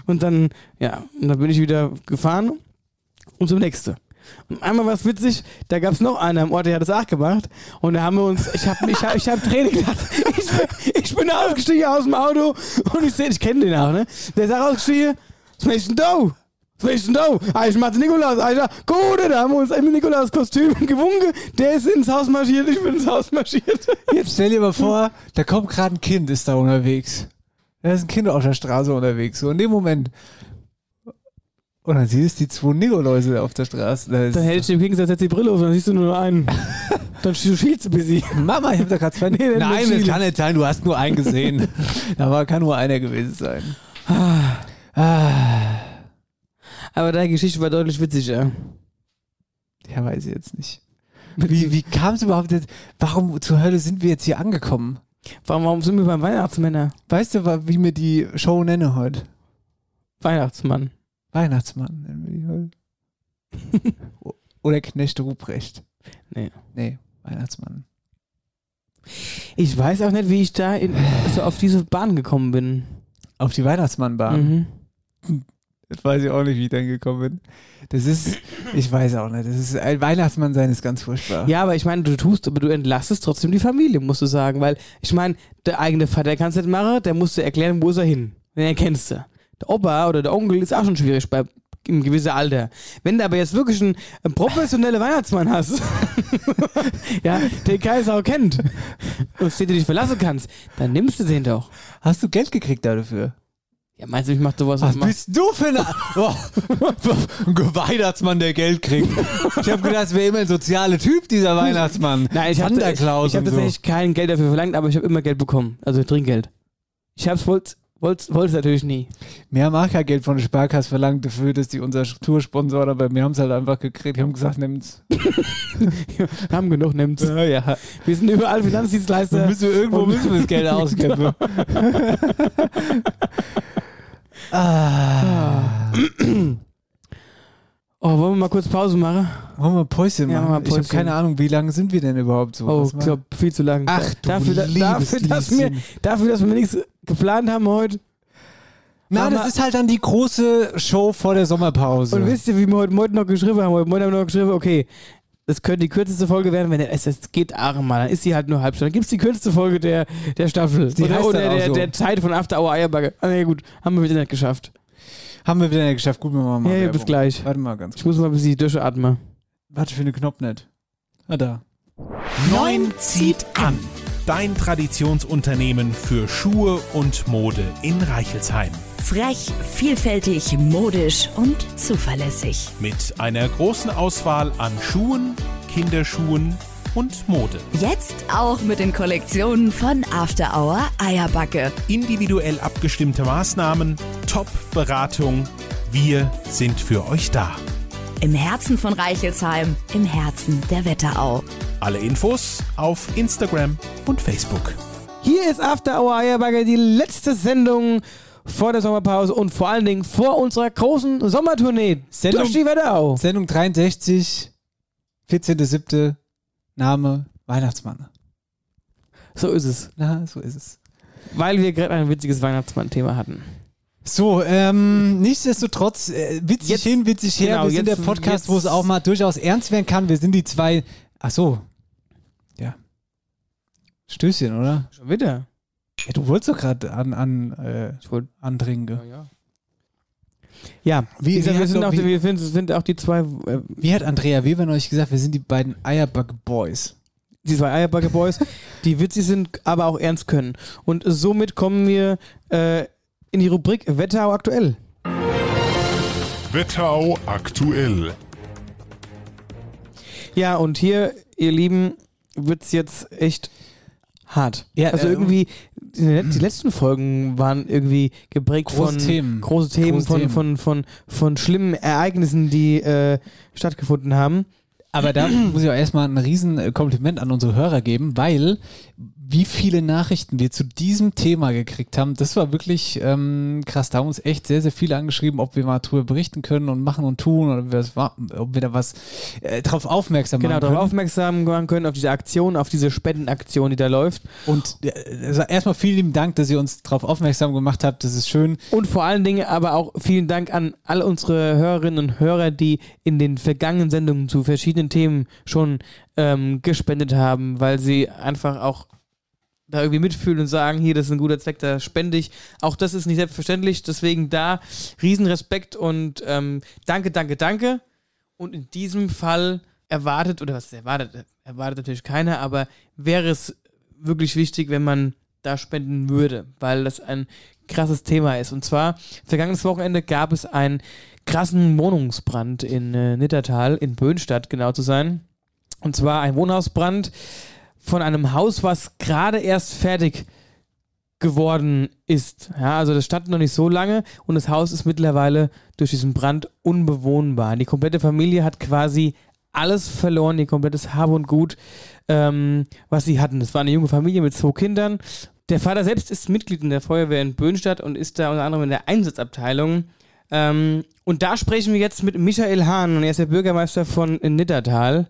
Und dann, ja, und dann bin ich wieder gefahren und zum nächsten. Und einmal war es witzig, da gab es noch einen am Ort, der hat das auch gemacht. Und da haben wir uns, ich habe ich hab, ich hab Tränen gedacht. Ich, bin- ich bin ausgestiegen aus dem Auto und ich sehe, ich kenne den auch, ne? Der ist auch ausgestiegen, was machst du denn? Du denn da? Ah, ich mach den Nikolaus. Ah, ich sag, gut, da haben wir uns im Nikolaus-Kostüm gewunken. Der ist ins Haus marschiert, ich bin ins Haus marschiert. Jetzt stell dir mal vor, da kommt gerade ein Kind, ist da unterwegs. Da ist ein Kind auf der Straße unterwegs. So in dem Moment. Und dann siehst du die zwei Nikoläuse auf der Straße. Da Dann hätte ich dem Gegensatz jetzt die Brille auf, dann siehst du nur einen. Dann schielst du bisschen. Mama, ich hab da gerade zwei. Nee, Nein, das kann nicht sein, du hast nur einen gesehen. da war, kann nur einer gewesen sein. Ah, Aber deine Geschichte war deutlich witziger. ja, weiß ich jetzt nicht. Wie, wie kam es überhaupt jetzt? Warum zur Hölle sind wir jetzt hier angekommen? Warum, warum sind wir beim Weihnachtsmänner? Weißt du, wie mir die Show nenne heute? Weihnachtsmann. Weihnachtsmann nennen wir die heute. Oder Knecht Ruprecht. Nee. Nee, Weihnachtsmann. Ich weiß auch nicht, wie ich da in, so auf diese Bahn gekommen bin. Auf die Weihnachtsmannbahn. Mhm. Das weiß ich auch nicht, wie ich dann gekommen bin. Das ist, ich weiß auch nicht. Das ist, ein Weihnachtsmann sein ist ganz furchtbar. Ja, aber ich meine, du tust, aber du entlastest trotzdem die Familie, musst du sagen. Weil, ich meine, der eigene Vater kann es nicht machen, der musst du erklären, wo ist er hin. Den erkennst du. Der Opa oder der Onkel ist auch schon schwierig bei im gewissen Alter. Wenn du aber jetzt wirklich einen, einen professionellen Weihnachtsmann hast, ja, den Sau kennt und auf den du dich verlassen kannst, dann nimmst du den doch. Hast du Geld gekriegt dafür? Ja, meinst du, ich mach sowas Was bist du für eine, oh, ein Weihnachtsmann, der Geld kriegt? Ich habe gedacht, es wäre immer ein sozialer Typ, dieser Weihnachtsmann. Nein, ich habe Santa ich, Claus ich hab und so. tatsächlich kein Geld dafür verlangt, aber ich habe immer Geld bekommen. Also Trinkgeld. Ich hab's wollte wollte es natürlich nie. Wir haben auch kein Geld von der Sparkasse verlangt dafür, dass die unser Toursponsor, aber wir haben es halt einfach gekriegt. Wir haben gesagt, nimmt's. Wir haben genug, nimmt's. Ja, ja. Wir sind überall Finanzdienstleister. Wir müssen irgendwo Und- müssen wir das Geld ausgeben. Ah. Oh, wollen wir mal kurz Pause machen? Wollen wir Päuschen Ja, machen? machen wir Ich habe Päuschen. keine Ahnung, wie lange sind wir denn überhaupt so? Oh, ich glaube, viel zu lang. Ach, du dafür, da- dafür, dass wir, dafür, dass wir nichts geplant haben heute. Na, das ist halt dann die große Show vor der Sommerpause. Und wisst ihr, wie wir heute Morgen noch geschrieben haben? Heute Morgen haben wir noch geschrieben, okay, das könnte die kürzeste Folge werden, wenn es, es geht auch mal, dann ist sie halt nur halb Stunde. Dann gibt es die kürzeste Folge der, der Staffel. Die oder oder der, so. der Zeit von After Hour Eierbacke. Ah, nee, gut, haben wir wieder nicht geschafft. Haben wir wieder nicht geschafft. Gut, wir machen mal Ja, ja, bis gleich. Warte mal ganz Ich muss mal ein bisschen durchatmen. Warte für den Knopf nicht. Ah, da. Neun zieht an. Dein Traditionsunternehmen für Schuhe und Mode in Reichelsheim. Frech, vielfältig, modisch und zuverlässig. Mit einer großen Auswahl an Schuhen, Kinderschuhen und Mode. Jetzt auch mit den Kollektionen von After Hour Eierbacke. Individuell abgestimmte Maßnahmen, Top-Beratung. Wir sind für euch da. Im Herzen von Reichelsheim, im Herzen der Wetterau. Alle Infos auf Instagram und Facebook. Hier ist After Hour Eierbacke, die letzte Sendung vor der Sommerpause und vor allen Dingen vor unserer großen Sommertournee. Sendung- durch die Wetterau. Sendung 63, 14.07. Name Weihnachtsmann. So ist es. Na, so ist es. Weil wir gerade ein witziges Weihnachtsmann-Thema hatten. So, ähm, nichtsdestotrotz, äh, witzig Jetzt- hin, witzig her. genau, wir sind jetzt- der Podcast, wo es auch mal durchaus ernst werden kann. Wir sind die zwei. Ach so. Ja. Stößchen, oder? Schon wieder. Ja, du wolltest doch gerade an, an, äh, Ich wollte. andringen. Ja, Wie- wie, gesagt, wir sind, auch, wie- wir sind, sind auch die zwei, äh, Wie hat Andrea Weber euch gesagt, wir sind die beiden Eierbacke Boys. die zwei Eierbacke Boys, die witzig sind, aber auch ernst können. Und somit kommen wir äh, in die Rubrik Wetterau aktuell. Wetterau aktuell. Ja, und hier, ihr Lieben, wird's jetzt echt hart. Ja, also äh, irgendwie, die, letzten Folgen waren irgendwie geprägt Große von Themen. große Themen, Große von, Themen. Von, von, von schlimmen Ereignissen, die äh, stattgefunden haben. Aber da muss ich auch erstmal ein riesen äh, Kompliment an unsere Hörer geben, weil wie viele Nachrichten wir zu diesem Thema gekriegt haben, das war wirklich ähm, krass. Da haben uns echt sehr, sehr viele angeschrieben, ob wir mal drüber berichten können und machen und tun oder ob wir, das, ob wir da was äh, drauf aufmerksam Genau, machen darauf können. aufmerksam machen können, auf diese Aktion, auf diese Spendenaktion, die da läuft. Und äh, also erstmal vielen lieben Dank, dass ihr uns darauf aufmerksam gemacht habt. Das ist schön. Und vor allen Dingen aber auch vielen Dank an all unsere Hörerinnen und Hörer, die in den vergangenen Sendungen zu verschiedenen Themen schon ähm, gespendet haben, weil sie einfach auch da irgendwie mitfühlen und sagen, hier, das ist ein guter Zweck, da spende ich. Auch das ist nicht selbstverständlich, deswegen da Riesenrespekt und ähm, danke, danke, danke. Und in diesem Fall erwartet, oder was ist erwartet, erwartet natürlich keiner, aber wäre es wirklich wichtig, wenn man da spenden würde, weil das ein krasses Thema ist. Und zwar, vergangenes Wochenende gab es einen krassen Wohnungsbrand in äh, Nittertal, in Böhnstadt genau zu sein. Und zwar ein Wohnhausbrand von einem Haus, was gerade erst fertig geworden ist. Ja, also das stand noch nicht so lange und das Haus ist mittlerweile durch diesen Brand unbewohnbar. Die komplette Familie hat quasi alles verloren, ihr komplettes Hab und Gut, ähm, was sie hatten. Das war eine junge Familie mit zwei Kindern. Der Vater selbst ist Mitglied in der Feuerwehr in Böhnstadt und ist da unter anderem in der Einsatzabteilung. Ähm, und da sprechen wir jetzt mit Michael Hahn und er ist der Bürgermeister von Nittertal.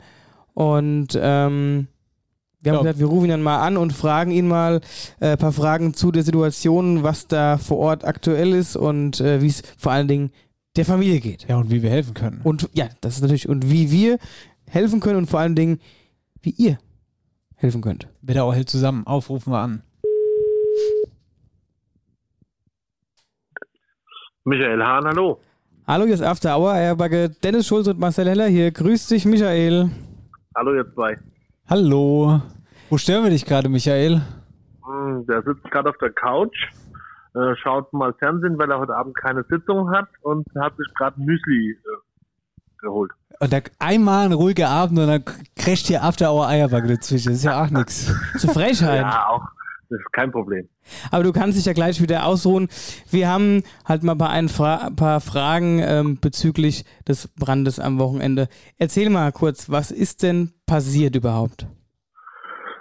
Und ähm, wir haben Ja. gesagt, wir rufen ihn dann mal an und fragen ihn mal äh, ein paar Fragen zu der Situation, was da vor Ort aktuell ist und äh, wie es vor allen Dingen der Familie geht. Ja, und wie wir helfen können. Und ja, das ist natürlich, und wie wir helfen können und vor allen Dingen, wie ihr helfen könnt. Wetterau hält zusammen. Aufrufen wir an. Michael Hahn, hallo. Hallo, hier ist After Hour, Eierbacke, Dennis Schulz und Marcel Heller hier. Grüß dich, Michael. Hallo, ihr zwei. Hallo. Wo stören wir dich gerade, Michael? Hm, Der sitzt gerade auf der Couch, äh, schaut mal Fernsehen, weil er heute Abend keine Sitzung hat und hat sich gerade Müsli äh, geholt. Und da einmal ein ruhiger Abend und dann crasht hier After Hour Eierbacke dazwischen. Das ist ja auch nichts. Zu Frechheit. Ja, auch. Das ist kein Problem. Aber du kannst dich ja gleich wieder ausruhen. Wir haben halt mal ein, Fra paar Fragen ähm, bezüglich des Brandes am Wochenende. Erzähl mal kurz, was ist denn passiert überhaupt?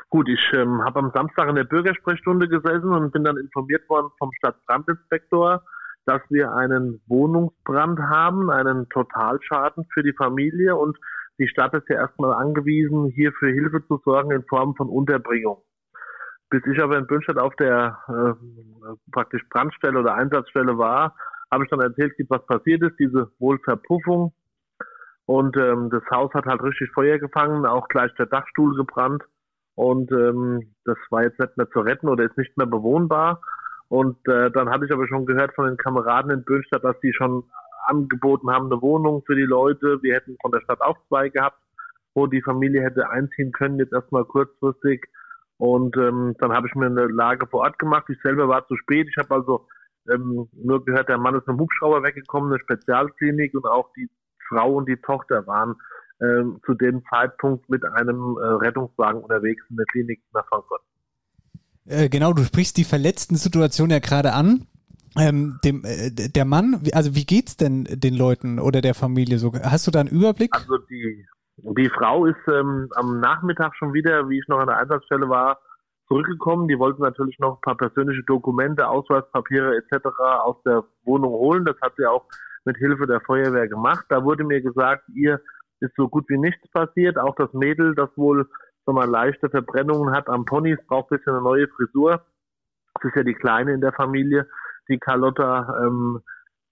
Gut, ich ähm, habe am Samstag in der Bürgersprechstunde gesessen und bin dann informiert worden vom Stadtbrandinspektor, dass wir einen Wohnungsbrand haben, einen Totalschaden für die Familie und die Stadt ist ja erstmal angewiesen, hier für Hilfe zu sorgen in Form von Unterbringung. Bis ich aber in Bünstadt auf der äh, praktisch Brandstelle oder Einsatzstelle war, habe ich dann erzählt, was passiert ist, diese Wohlverpuffung. Und ähm, das Haus hat halt richtig Feuer gefangen, auch gleich der Dachstuhl gebrannt. Und ähm, das war jetzt nicht mehr zu retten oder ist nicht mehr bewohnbar. Und äh, dann hatte ich aber schon gehört von den Kameraden in Böhnstadt, dass die schon angeboten haben, eine Wohnung für die Leute. Wir hätten von der Stadt auch zwei gehabt, wo die Familie hätte einziehen können, jetzt erstmal kurzfristig. Und ähm, dann habe ich mir eine Lage vor Ort gemacht. Ich selber war zu spät. Ich habe also ähm, nur gehört, der Mann ist mit dem Hubschrauber weggekommen, eine Spezialklinik und auch die Frau und die Tochter waren ähm, zu dem Zeitpunkt mit einem äh, Rettungswagen unterwegs in der Klinik nach Frankfurt. Äh, genau, du sprichst die verletzten Situation ja gerade an. Ähm, dem, äh, der Mann, also wie geht's denn den Leuten oder der Familie so? Hast du da einen Überblick? Also die, die Frau ist ähm, am Nachmittag schon wieder, wie ich noch an der Einsatzstelle war, zurückgekommen. Die wollten natürlich noch ein paar persönliche Dokumente, Ausweispapiere etc. aus der Wohnung holen. Das hat sie auch mit Hilfe der Feuerwehr gemacht. Da wurde mir gesagt, ihr ist so gut wie nichts passiert. Auch das Mädel, das wohl so mal leichte Verbrennungen hat am Ponys, braucht ein bisschen eine neue Frisur. Das ist ja die Kleine in der Familie, die Carlotta. Ähm,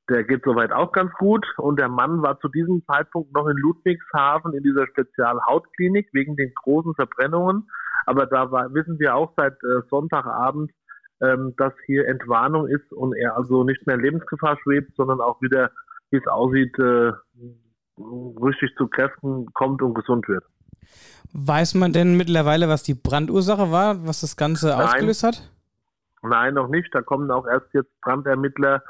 der geht soweit auch ganz gut. Und der Mann war zu diesem Zeitpunkt noch in Ludwigshafen in dieser Spezialhautklinik wegen den großen Verbrennungen. Aber da war, wissen wir auch seit äh, Sonntagabend, ähm, dass hier Entwarnung ist und er also nicht mehr in Lebensgefahr schwebt, sondern auch wieder, wie es aussieht, äh, richtig zu Kräften kommt und gesund wird. Weiß man denn mittlerweile, was die Brandursache war, was das Ganze Nein. ausgelöst hat? Nein, noch nicht. Da kommen auch erst jetzt Brandermittler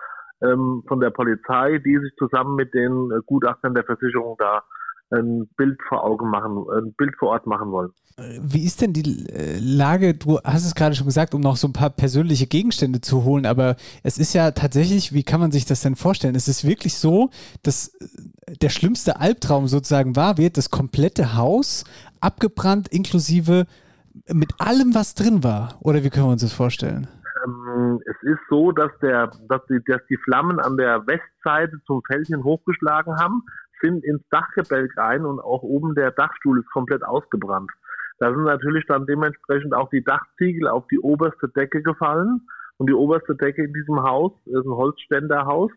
ähm, von der Polizei, die sich zusammen mit den äh, Gutachtern der Versicherung da ein Bild vor Augen machen, ein Bild vor Ort machen wollen. Wie ist denn die äh, Lage? Du hast es gerade schon gesagt, um noch so ein paar persönliche Gegenstände zu holen, aber es ist ja tatsächlich, wie kann man sich das denn vorstellen? Es ist wirklich so, dass äh, der schlimmste Albtraum sozusagen wahr wird, das komplette Haus abgebrannt, inklusive mit allem, was drin war. Oder wie können wir uns das vorstellen? Ähm, es ist so, dass, der, dass, die, dass die Flammen an der Westseite zum Felsen hochgeschlagen haben, sind ins Dachgebälk rein und auch oben der Dachstuhl ist komplett ausgebrannt. Da sind natürlich dann dementsprechend auch die Dachziegel auf die oberste Decke gefallen. Und die oberste Decke in diesem Haus ist ein Holzständerhaus,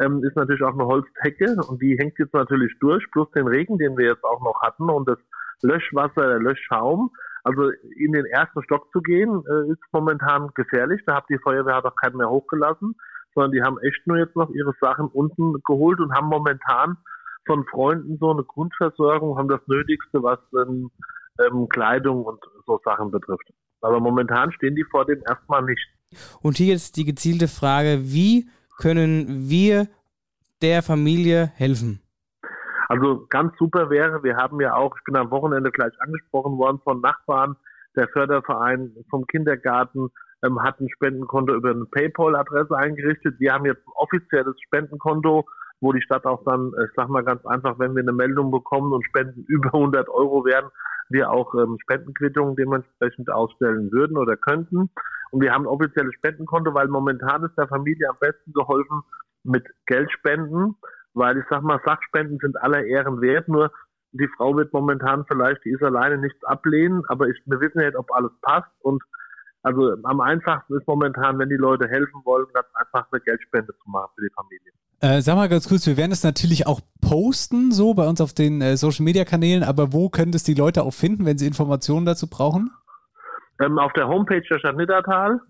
ähm, ist natürlich auch eine Holzdecke und die hängt jetzt natürlich durch, plus den Regen, den wir jetzt auch noch hatten und das Löschwasser, der Löschschaum. Also in den ersten Stock zu gehen, äh, ist momentan gefährlich. Da hat die Feuerwehr hat auch keinen mehr hochgelassen, sondern die haben echt nur jetzt noch ihre Sachen unten geholt und haben momentan von Freunden so eine Grundversorgung, haben das Nötigste, was ähm, ähm, Kleidung und so Sachen betrifft. Aber momentan stehen die vor dem erstmal nicht. Und hier jetzt die gezielte Frage, wie können wir der Familie helfen? Also ganz super wäre, wir haben ja auch, ich bin am Wochenende gleich angesprochen worden von Nachbarn, der Förderverein vom Kindergarten ähm, hat ein Spendenkonto über eine PayPal-Adresse eingerichtet. Wir haben jetzt ein offizielles Spendenkonto, wo die Stadt auch dann, ich sag mal ganz einfach, wenn wir eine Meldung bekommen und Spenden über 100 Euro werden, wir auch ähm, Spendenquittungen dementsprechend ausstellen würden oder könnten. Und wir haben ein offizielles Spendenkonto, weil momentan ist der Familie am besten geholfen mit Geldspenden, weil ich sag mal, Sachspenden sind aller Ehren wert, nur die Frau wird momentan vielleicht, die ist alleine nichts ablehnen, aber ich, wir wissen ja nicht, ob alles passt und also am einfachsten ist momentan, wenn die Leute helfen wollen, ganz einfach eine Geldspende zu machen für die Familie. Äh, sag mal ganz kurz, wir werden es natürlich auch posten, so bei uns auf den äh, Social Media Kanälen, aber wo können es die Leute auch finden, wenn sie Informationen dazu brauchen? Ähm, auf der Homepage der Stadt Niddertal,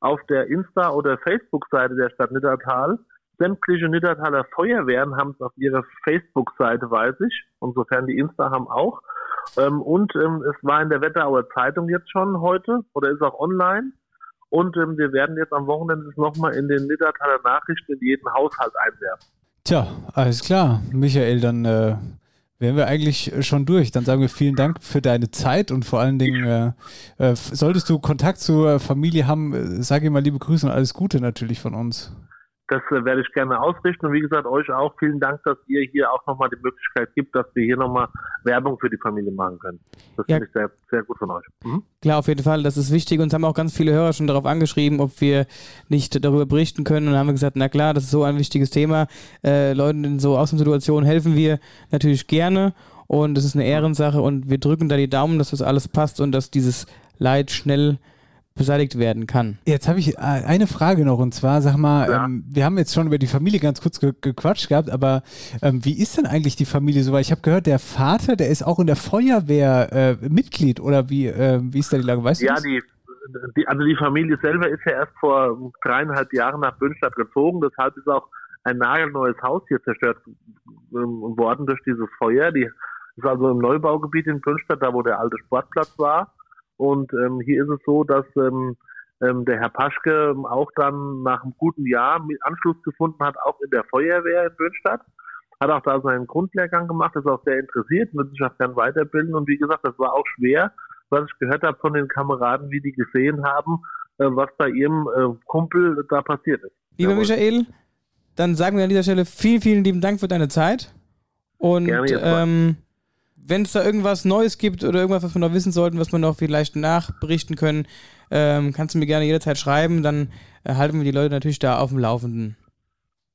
auf der Insta- oder Facebook-Seite der Stadt Niddertal. Sämtliche Niddertaler Feuerwehren haben es auf ihrer Facebook-Seite, weiß ich, insofern die Insta haben auch. Ähm, und ähm, es war in der Wetterauer Zeitung jetzt schon heute oder ist auch online. Und ähm, wir werden jetzt am Wochenende nochmal in den Niddertaler Nachrichten in jeden Haushalt einwerfen. Tja, alles klar. Michael, dann äh, wären wir eigentlich schon durch. Dann sagen wir vielen Dank für deine Zeit und vor allen Dingen, äh, äh, solltest du Kontakt zur Familie haben, äh, sage mal liebe Grüße und alles Gute natürlich von uns. Das äh, werde ich gerne ausrichten. Und wie gesagt, euch auch vielen Dank, dass ihr hier auch nochmal die Möglichkeit gibt, dass wir hier nochmal Werbung für die Familie machen können. Das Ja. finde ich sehr, sehr gut von euch. Mhm. Klar, auf jeden Fall, das ist wichtig. Uns haben auch ganz viele Hörer schon darauf angeschrieben, ob wir nicht darüber berichten können. Und haben wir gesagt, na klar, das ist so ein wichtiges Thema. Äh, Leuten in so Außensituationen helfen wir natürlich gerne. Und es ist eine Ehrensache. Und wir drücken da die Daumen, dass das alles passt und dass dieses Leid schnell beseitigt werden kann. Jetzt habe ich äh, eine Frage noch und zwar, sag mal, ähm, wir haben jetzt schon über die Familie ganz kurz ge gequatscht gehabt, aber ähm, wie ist denn eigentlich die Familie so? Weil ich habe gehört, der Vater, der ist auch in der Feuerwehr äh, Mitglied oder wie, äh, wie ist da die Lage? Weißt du Ja, die, die, also die Familie selber ist ja erst vor dreieinhalb Jahren nach Bünstadt gezogen. Deshalb ist auch ein nagelneues Haus hier zerstört ähm, worden durch dieses Feuer. Die ist also im Neubaugebiet in Bünstadt, da wo der alte Sportplatz war. Und ähm, hier ist es so, dass ähm, ähm, der Herr Paschke auch dann nach einem guten Jahr Anschluss gefunden hat, auch in der Feuerwehr in Bünstadt. Hat auch da seinen Grundlehrgang gemacht, ist auch sehr interessiert, wird sich auch gern weiterbilden. Und wie gesagt, das war auch schwer, was ich gehört habe von den Kameraden, wie die gesehen haben, äh, was bei ihrem äh, Kumpel da passiert ist. Lieber Michael, dann sagen wir an dieser Stelle vielen, vielen lieben Dank für deine Zeit. Und ähm, wenn es da irgendwas Neues gibt oder irgendwas, was wir noch wissen sollten, was wir noch vielleicht nachberichten können, ähm, kannst du mir gerne jederzeit schreiben. Dann äh, halten wir die Leute natürlich da auf dem Laufenden.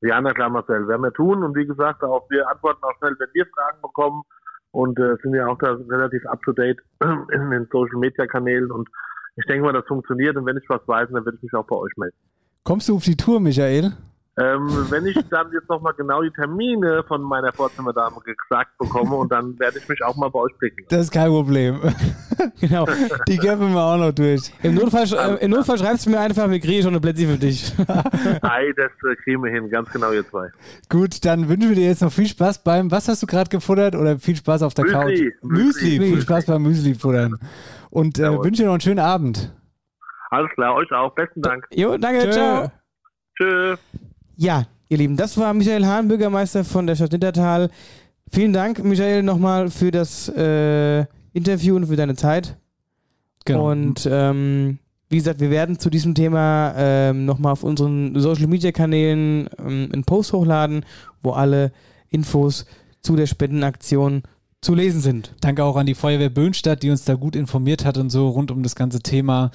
Ja, na klar, Marcel, werden wir tun. Und wie gesagt, auch wir antworten auch schnell, wenn wir Fragen bekommen. Und äh, sind ja auch da relativ up-to-date in den Social-Media-Kanälen. Und ich denke mal, das funktioniert. Und wenn ich was weiß, dann werde ich mich auch bei euch melden. Kommst du auf die Tour, Michael? Ähm, wenn ich dann jetzt nochmal genau die Termine von meiner Vorzimmerdame gesagt bekomme und dann werde ich mich auch mal bei euch blicken. Das ist kein Problem. genau. Die kämpfen wir auch noch durch. Im Notfall, äh, im Notfall schreibst du mir einfach, wir kriegen schon eine Plätzchen für dich. Ei, das äh, kriegen wir hin, ganz genau ihr zwei. Gut, dann wünschen wir dir jetzt noch viel Spaß beim, was hast du gerade gefuttert oder viel Spaß auf der Müsli. Couch? Müsli, Müsli. viel Spaß beim Müsli futtern. Und äh, wünsche dir noch einen schönen Abend. Alles klar, euch auch. Besten Dank. Jo, danke, Tschö. ciao. Tschö. Ja, ihr Lieben, das war Michael Hahn, Bürgermeister von der Stadt Nittertal. Vielen Dank, Michael, nochmal für das äh, Interview und für deine Zeit. Genau. Und ähm, wie gesagt, wir werden zu diesem Thema ähm, nochmal auf unseren Social Media Kanälen ähm, einen Post hochladen, wo alle Infos zu der Spendenaktion zu lesen sind. Danke auch an die Feuerwehr Böhnstadt, die uns da gut informiert hat und so rund um das ganze Thema.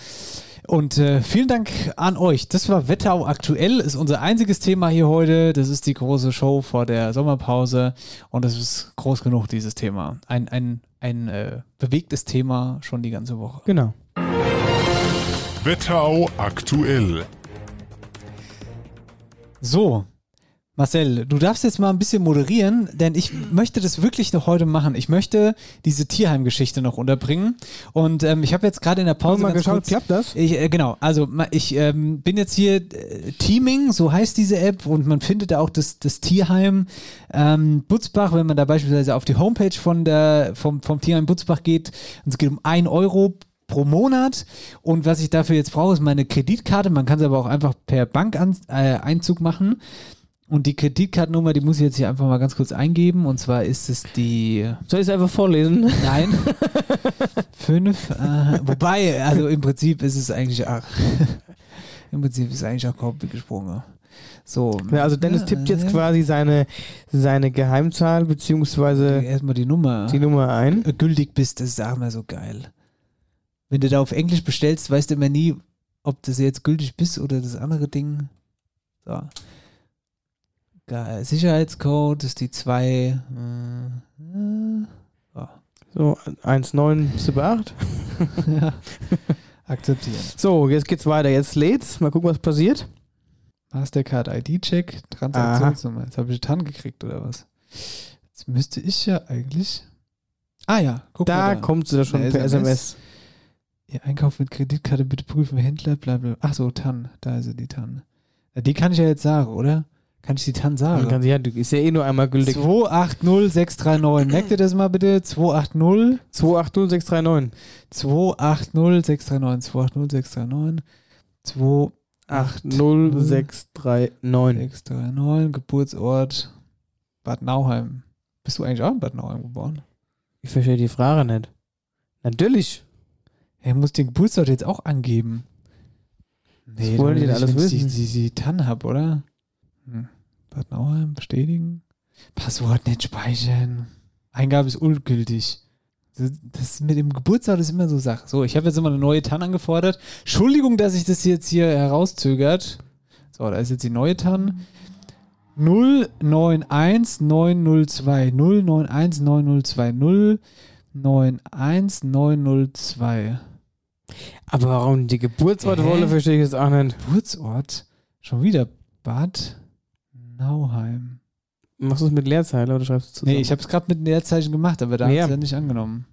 Und äh, vielen Dank an euch. Das war Wetterau aktuell, ist unser einziges Thema hier heute. Das ist die große Show vor der Sommerpause und es ist groß genug, dieses Thema. Ein, ein, ein äh, bewegtes Thema schon die ganze Woche. Genau. Wetterau aktuell. So, Marcel, du darfst jetzt mal ein bisschen moderieren, denn ich möchte das wirklich noch heute machen. Ich möchte diese Tierheim-Geschichte noch unterbringen. Und ähm, ich habe jetzt gerade in der Pause mal ganz geschaut, kurz, klappt das? Ich, äh, genau, also ich ähm, bin jetzt hier äh, Teaming, so heißt diese App, und man findet da auch das, das Tierheim ähm, Butzbach, wenn man da beispielsweise auf die Homepage von der, vom, vom Tierheim Butzbach geht, und es geht um 1 Euro pro Monat und was ich dafür jetzt brauche, ist meine Kreditkarte. Man kann es aber auch einfach per Bankeinzug äh, Einzug machen. Und die Kreditkartennummer, die muss ich jetzt hier einfach mal ganz kurz eingeben. Und zwar ist es die. Soll ich es einfach vorlesen? Nein. Fünf. Äh, wobei, also im Prinzip ist es eigentlich auch. Im Prinzip ist es eigentlich auch kaum gesprungen. So. Ja, also Dennis tippt jetzt quasi seine, seine Geheimzahl beziehungsweise erstmal die Nummer. die Nummer ein. Gültig bist, das ist auch mal so geil. Wenn du da auf Englisch bestellst, weißt du immer nie, ob das jetzt gültig bist oder das andere Ding. So. Geil. Sicherheitscode ist die 2. So. So, 1978. ja. Akzeptieren. So, jetzt geht's weiter. Jetzt lädt's. Mal gucken, was passiert. Mastercard ID-Check, Transaktionsnummer. Jetzt habe ich TAN gekriegt oder was? Jetzt müsste ich ja eigentlich. Ah ja, guck Da mal. kommt sie da schon per SMS. Ihr Einkauf mit Kreditkarte bitte prüfen, Händler, bla bla. Ach so, TAN, da ist sie, die TAN. Die kann ich ja jetzt sagen, oder? Kann ich die TAN sagen? Man kann sie- ja, du- ist ja eh nur einmal gültig. 280639. Merkt ihr das mal bitte? 280 280639. 280639. 280639. 80639. 639. Geburtsort Bad Nauheim. Bist du eigentlich auch in Bad Nauheim geboren? Ich verstehe die Frage nicht. Natürlich. Er muss den Geburtsort jetzt auch angeben. Nee, wollen die alles wissen? Die, die, die TAN hab, oder? Hm. Bad Nauheim bestätigen. Passwort nicht speichern. Eingabe ist ungültig. Das, mit dem Geburtsort ist immer so Sache. So, ich habe jetzt immer eine neue TAN angefordert. Entschuldigung, dass ich das jetzt hier herauszögert. So, da ist jetzt die neue TAN. 091902 091902 091902. Aber warum die Geburtsort Hä? wolle, verstehe ich jetzt auch nicht. Geburtsort? Schon wieder Bad Nauheim. Machst du es mit Leerzeile oder schreibst du zusammen? Nee, ich habe es gerade mit Leerzeichen gemacht, aber da Ja. hat es ja nicht angenommen.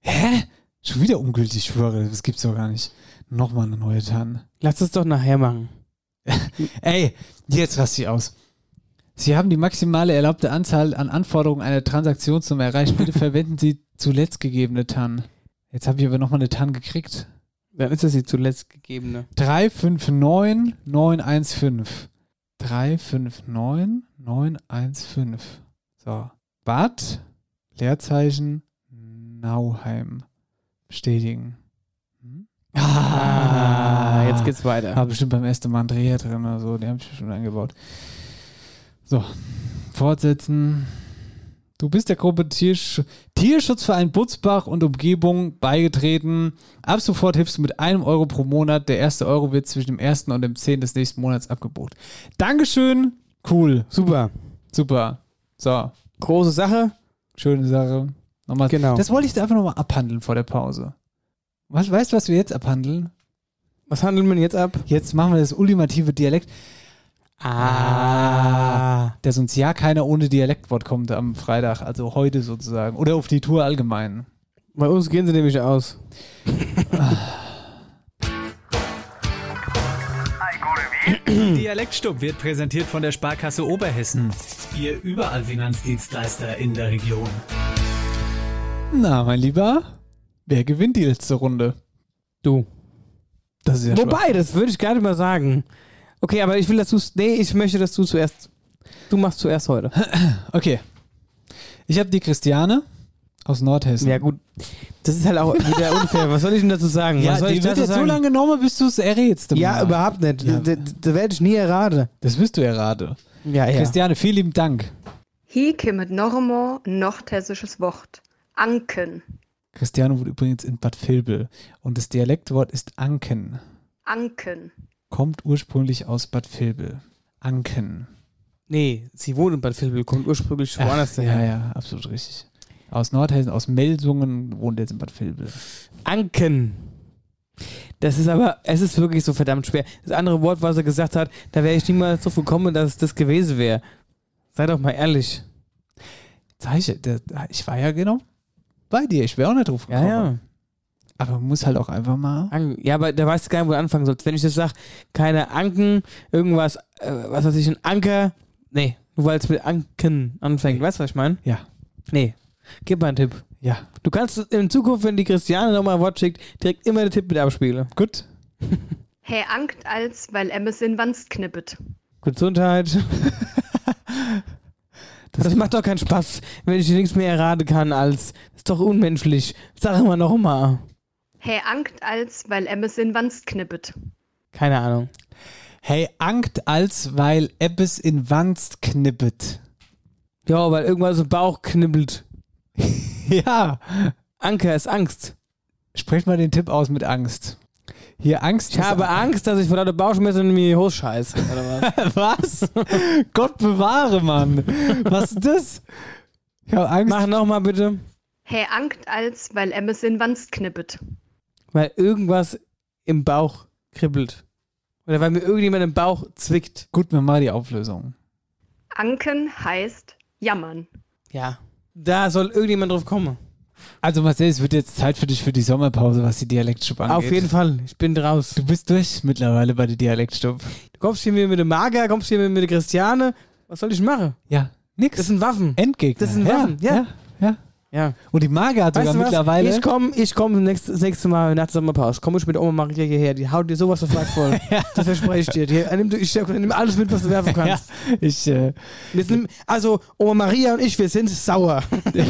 Hä? Schon wieder ungültig, ich schwöre. Das gibt's doch gar nicht. Nochmal eine neue TAN. Lass es doch nachher machen. Ey, jetzt raste ich aus. Sie haben die maximale erlaubte Anzahl an Anforderungen einer Transaktionsnummer erreicht. Bitte verwenden Sie zuletzt gegebene TAN. Jetzt habe ich aber nochmal eine TAN gekriegt. Dann ist das die zuletzt gegebene. 359 915. 359 915. So. Bad, Leerzeichen, Nauheim. Bestätigen. Hm? Ah, jetzt geht's weiter. War bestimmt beim ersten Mal Dreher drin oder so. Die haben ich schon eingebaut. So. Fortsetzen. Du bist der Gruppe Tiersch Tierschutzverein Butzbach und Umgebung beigetreten. Ab sofort hilfst du mit einem Euro pro Monat. Der erste Euro wird zwischen dem ersten und dem zehnten des nächsten Monats abgebucht. Dankeschön. Cool. Super. Super. So. Große Sache. Schöne Sache. Nochmal. Genau. Das wollte ich da einfach nochmal abhandeln vor der Pause. Was, weißt du, was wir jetzt abhandeln? Was handeln wir jetzt ab? Jetzt machen wir das ultimative Dialekt. Ah. Dass uns ja keiner ohne Dialektwort kommt am Freitag, also heute sozusagen. Oder auf die Tour allgemein. Bei uns gehen sie nämlich aus. Dialektstub wird präsentiert von der Sparkasse Oberhessen. Ihr überall Finanzdienstleister in der Region. Na, mein Lieber, wer gewinnt die letzte Runde? Du. Das ist ja Wobei, schwach. das würde ich gar nicht mal sagen. Okay, aber ich will, dass du Nee, ich möchte, dass du zuerst. Du machst zuerst heute. Okay. Ich habe die Christiane aus Nordhessen. Ja, gut. Das ist halt auch wieder unfair. Was soll ich denn dazu sagen? Ja, Was soll die ich wird dazu jetzt so sagen? lange genommen, bis du es errätst. Ja, Mann. überhaupt nicht. Ja. Da, da werde ich nie erraten. Das wirst du erraten. Ja, ja. Christiane, vielen lieben Dank. Hier kommt noch einmal ein nordhessisches Wort. Anken. Christiane wohnt übrigens in Bad Vilbel und das Dialektwort ist Anken. Anken. Kommt ursprünglich aus Bad Vilbel. Anken. Nee, sie wohnt in Bad Vilbel, kommt ursprünglich woanders Ach, daher. Ja, ja, absolut richtig. Aus Nordhessen, aus Melsungen wohnt jetzt in Bad Vilbel. Anken. Das ist aber, es ist wirklich so verdammt schwer. Das andere Wort, was er gesagt hat, da wäre ich niemals drauf gekommen, dass es das gewesen wäre. Sei doch mal ehrlich. Ich, war ja genau bei dir. Ich wäre auch nicht drauf Ja, gekommen. ja. Aber man muss halt auch einfach mal. Ja, aber da weißt du gar nicht, wo du anfangen sollst. Wenn ich das sage, keine Anken, irgendwas, äh, was weiß ich, ein Anker. Nee, nur weil es mit Anken anfängt. Weißt du, was ich meine? Ja. Nee. Gib mal einen Tipp. Ja. Du kannst in Zukunft, wenn die Christiane nochmal ein Wort schickt, direkt immer den Tipp mit abspielen. Gut. He ankt als, weil Emmes in Wanst knippet. Gesundheit. Das, macht doch keinen Spaß, wenn ich dir nichts mehr erraten kann als. Das ist doch unmenschlich. Sag mal noch mal. He ankt als, weil Emmes in Wanst knippet. Keine Ahnung. Hey, Ankt als, weil Ebbes in Wanst knippet. Ja, weil irgendwas im Bauch knibbelt. ja. Anker ist Angst. Sprech mal den Tipp aus mit Angst. Hier Angst. Ich habe Angst, dass ich vor lauter Bauchschmerzen in mir die Hose scheiße. Oder was? was? Gott bewahre, Mann. Was ist das? Ich habe Angst. Mach nochmal bitte. He ankt als, weil Emmes in Wanst knippet. Weil irgendwas im Bauch kribbelt. Oder weil mir irgendjemand im Bauch zwickt. Gut, mir mal die Auflösung. Anken heißt jammern. Ja. Da soll irgendjemand drauf kommen. Also Marcel, es wird jetzt Zeit für dich für die Sommerpause, was die Dialektstub angeht. Auf jeden Fall. Ich bin raus. Du bist durch mittlerweile bei der Dialektstub. Du kommst hier mit dem Mager, kommst hier mit der Christiane. Was soll ich machen? Ja, nix. Das sind Waffen. Endgegner. Das sind ja, Waffen, ja. Ja, ja. Ja. Und die Mager hat Weißt sogar mittlerweile. Ich komme ich komm nächstes, das nächste Mal nach der Sommerpause. Komme ich mit Oma Maria hierher. Die haut dir sowas sofort voll. Das verspreche ich dir. Die, nimm, ich nimm alles mit, was du werfen ja, kannst. ich, äh, Wir sind, also Oma Maria und ich, wir sind sauer.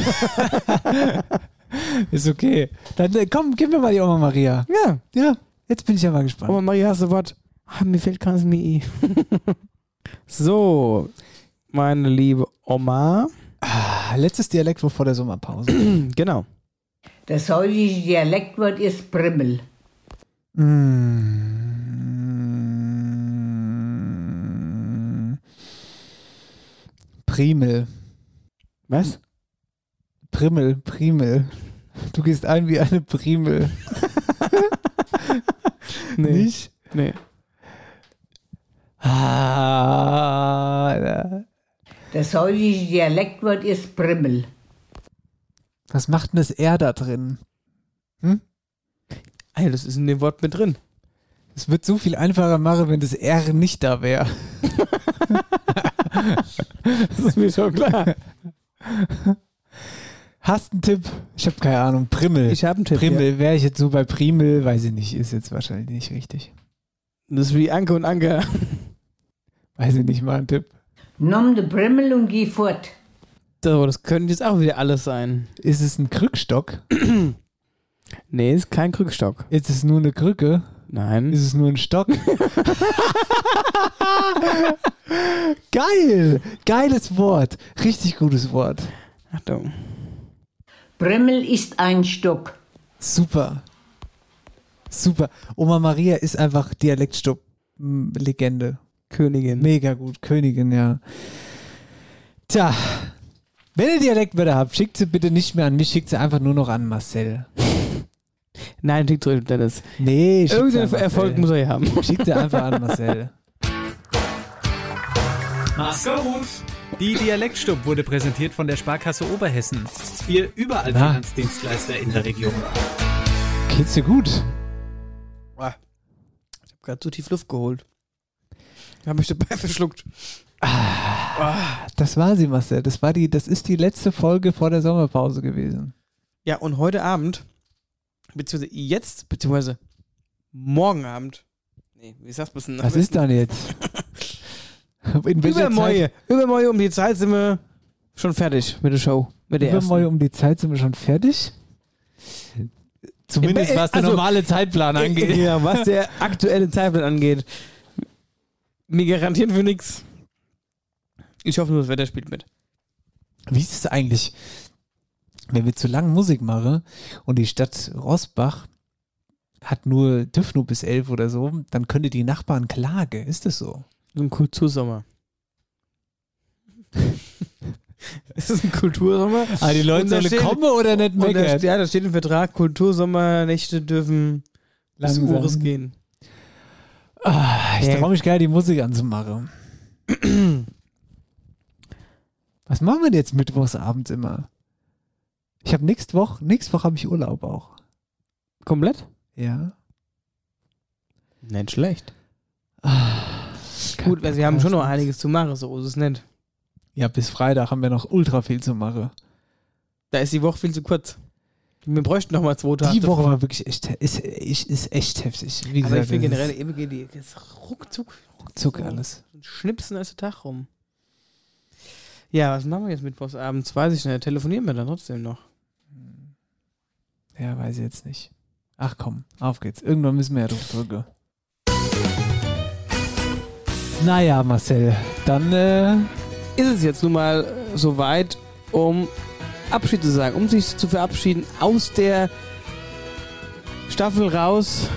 ist okay. Dann äh, komm, gib mir mal die Oma Maria. Ja. Ja, jetzt bin ich ja mal gespannt. Oma Maria, hast du was? Ah, mir fehlt ganz mir. so, meine liebe Oma. Ah, letztes Dialektwort vor der Sommerpause. genau. Das heutige Dialektwort ist Primmel. Mm. Primel. Was? Primmel, Primel. Du gehst ein wie eine Primel. Nee. Nicht? Nee. Ah, Das heutige Dialektwort ist Primmel. was macht denn das R da drin? Hm? Ey, das ist in dem Wort mit drin. Es wird so viel einfacher machen, wenn das R nicht da wäre. Das ist mir schon klar. Hast einen Tipp? Ich habe keine Ahnung. Primmel. Ich habe einen Tipp. Primmel. Wäre ich jetzt so bei Primel, weiß ich nicht. Ist jetzt wahrscheinlich nicht richtig. Ja. Das ist wie Anke und Anke. Weiß ich nicht mal einen Tipp. Nimm de Primmel und geh fort. So, das könnte jetzt auch wieder alles sein. Ist es ein Krückstock? Nee, ist kein Krückstock. Ist es nur eine Krücke? Nein. Ist es nur ein Stock? Geil! Geiles Wort. Richtig gutes Wort. Achtung. Primmel ist ein Stock. Super. Super. Oma Maria ist einfach Dialektstub-Legende. Königin. Mega gut. Königin, ja. Tja. Wenn ihr Dialektwörter habt, schickt sie bitte nicht mehr an mich, schickt sie einfach nur noch an Marcel. Nein, schickt zurück, Dennis. Nee, schickt sie Irgendeinen. Erfolg muss er ja haben. Schickt sie einfach an Marcel. Gut. Die Dialektstub wurde präsentiert von der Sparkasse Oberhessen. Wir überall Na? Finanzdienstleister in der Region. Geht's dir gut? Ich habe gerade zu tief Luft geholt. Hab mich dabei verschluckt. Das war sie, Marcel. Das war die, das ist die letzte Folge vor der Sommerpause gewesen. Ja, und heute Abend, beziehungsweise jetzt, beziehungsweise morgen Abend. Nee, wie sagst du denn? Was ist dann jetzt? In Übermorgen. Um die Zeit sind wir schon fertig mit der Show. Mit der Übermorgen ersten. um die Zeit sind wir schon fertig. Zumindest was der also, normale Zeitplan angeht. Ja, was der aktuelle Zeitplan angeht. Wir garantieren für nichts. Ich hoffe nur, das Wetter spielt mit. Wie ist es eigentlich, wenn wir zu lang Musik machen und die Stadt Rosbach hat nur, dürfen nur bis elf oder so, dann könnte die Nachbarn klagen. Ist das so? So ein Kultursommer. ist das ein Kultursommer? Ah, die Leute sollen steht- kommen oder nicht meckern? Ja, da steht im Vertrag, Kultursommernächte dürfen bis Lang Ures sein. gehen. Ah, ich traue mich geil, die Musik anzumachen. Was machen wir denn jetzt mittwochs abends immer? Ich habe nächste Woche, nächste Woche habe ich Urlaub auch. Komplett? Ja. Nicht schlecht. Gut, also wir haben schon noch einiges zu machen, so ist es nicht. Ja, bis Freitag haben wir noch ultra viel zu machen. Da ist die Woche viel zu kurz. Wir bräuchten noch mal zwei Tage. Die Woche war wirklich echt, ist, ist, ist echt heftig. Wie Aber ich gesagt, finde das generell, ist eben geht die ist ruckzuck. ruckzuck so alles. Schnipsen ist der Tag rum. Ja, was machen wir jetzt mittwochsabends? Weiß ich nicht. Telefonieren wir dann trotzdem noch. Ja, weiß ich jetzt nicht. Ach komm, auf geht's. Irgendwann müssen wir ja drauf drücken. Naja, Marcel, dann äh, Ist es jetzt nun mal soweit, um Abschied zu sagen, um sich zu verabschieden aus der Staffel raus.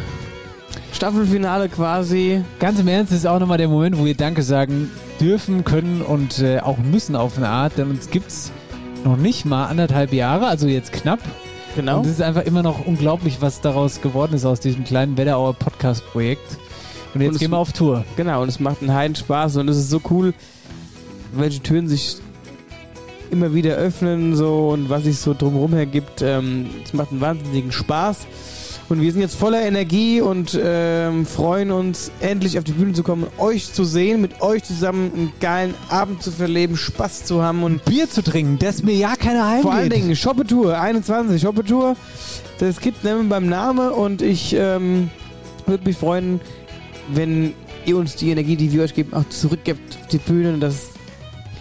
Staffelfinale quasi. ganz im Ernst ist auch nochmal der Moment, wo wir Danke sagen dürfen, können und äh, auch müssen auf eine Art, denn uns gibt's noch nicht mal anderthalb Jahre, also jetzt knapp. Genau. Und es ist einfach immer noch unglaublich, was daraus geworden ist aus diesem kleinen Wetterauer Podcast-Projekt. Und jetzt Und gehen wir auf Tour. Genau, und es macht einen heiden Spaß und es ist so cool, welche Türen sich immer wieder öffnen so und was sich so drumherum ergibt. Ähm, es macht einen wahnsinnigen Spaß. Und wir sind jetzt voller Energie und ähm, freuen uns, endlich auf die Bühne zu kommen, euch zu sehen, mit euch zusammen einen geilen Abend zu verleben, Spaß zu haben und Bier zu trinken, dass mir ja keiner heimgeht. vor allen Dingen Shoppetour, 21 Shoppetour. Das gibt wir beim Name und ich ähm, würde mich freuen, wenn ihr uns die Energie, die wir euch geben, auch zurückgibt auf die Bühne. Und das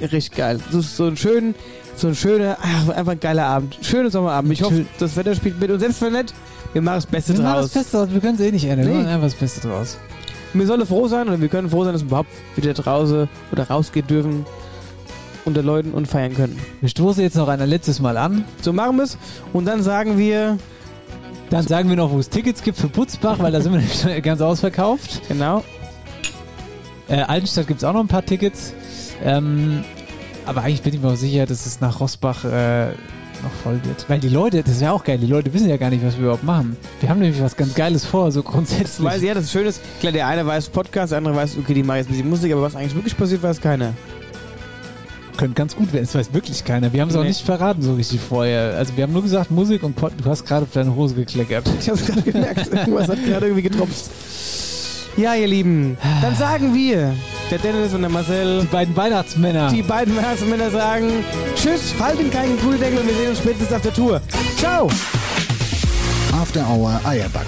richtig geil. Das ist so ein schön, so ein schöner, ach, einfach ein geiler Abend. Schöner Sommerabend. Ich hoffe, das Wetter spielt mit. Und selbst wenn nicht, wir machen das Beste Wir machen draus. das Beste draus. Wir können es eh nicht ändern. Wir Nee. machen einfach das Beste draus. Wir sollen froh sein oder wir können froh sein, dass wir überhaupt wieder draußen oder rausgehen dürfen unter Leuten und feiern können. Wir stoßen jetzt noch ein letztes Mal an. So machen wir es. Und dann sagen wir, Dann sagen wir noch, wo es Tickets gibt für Putzbach, weil da sind wir nämlich schon ganz ausverkauft. genau, Äh, Altenstadt gibt es auch noch ein paar Tickets. Ähm, aber eigentlich bin ich mir auch sicher, dass es nach Rosbach äh, noch voll wird. Weil die Leute, das wäre auch geil, die Leute wissen ja gar nicht, was wir überhaupt machen. Wir haben nämlich was ganz Geiles vor, so grundsätzlich. Weiß ja, das Schöne ist, klar, der eine weiß Podcast, der andere weiß, okay, die machen jetzt ein bisschen Musik, aber was eigentlich wirklich passiert, weiß keiner. Könnte ganz gut werden, es weiß wirklich keiner. Wir haben es auch Nee. nicht verraten so richtig vorher. Also wir haben nur gesagt Musik und Pod du hast gerade auf deine Hose gekleckert. Ich hab's gerade gemerkt, irgendwas hat gerade irgendwie getropft. Ja, ihr Lieben, dann sagen wir, der Dennis und der Marcel, Die beiden Weihnachtsmänner. die beiden Herzmänner sagen, tschüss, falten keinen Kuhdeckel und wir sehen uns spätestens auf der Tour. Ciao! After Hour Eierback.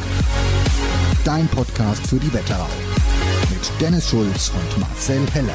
Dein Podcast für die Wetterau. Mit Dennis Schulz und Marcel Heller.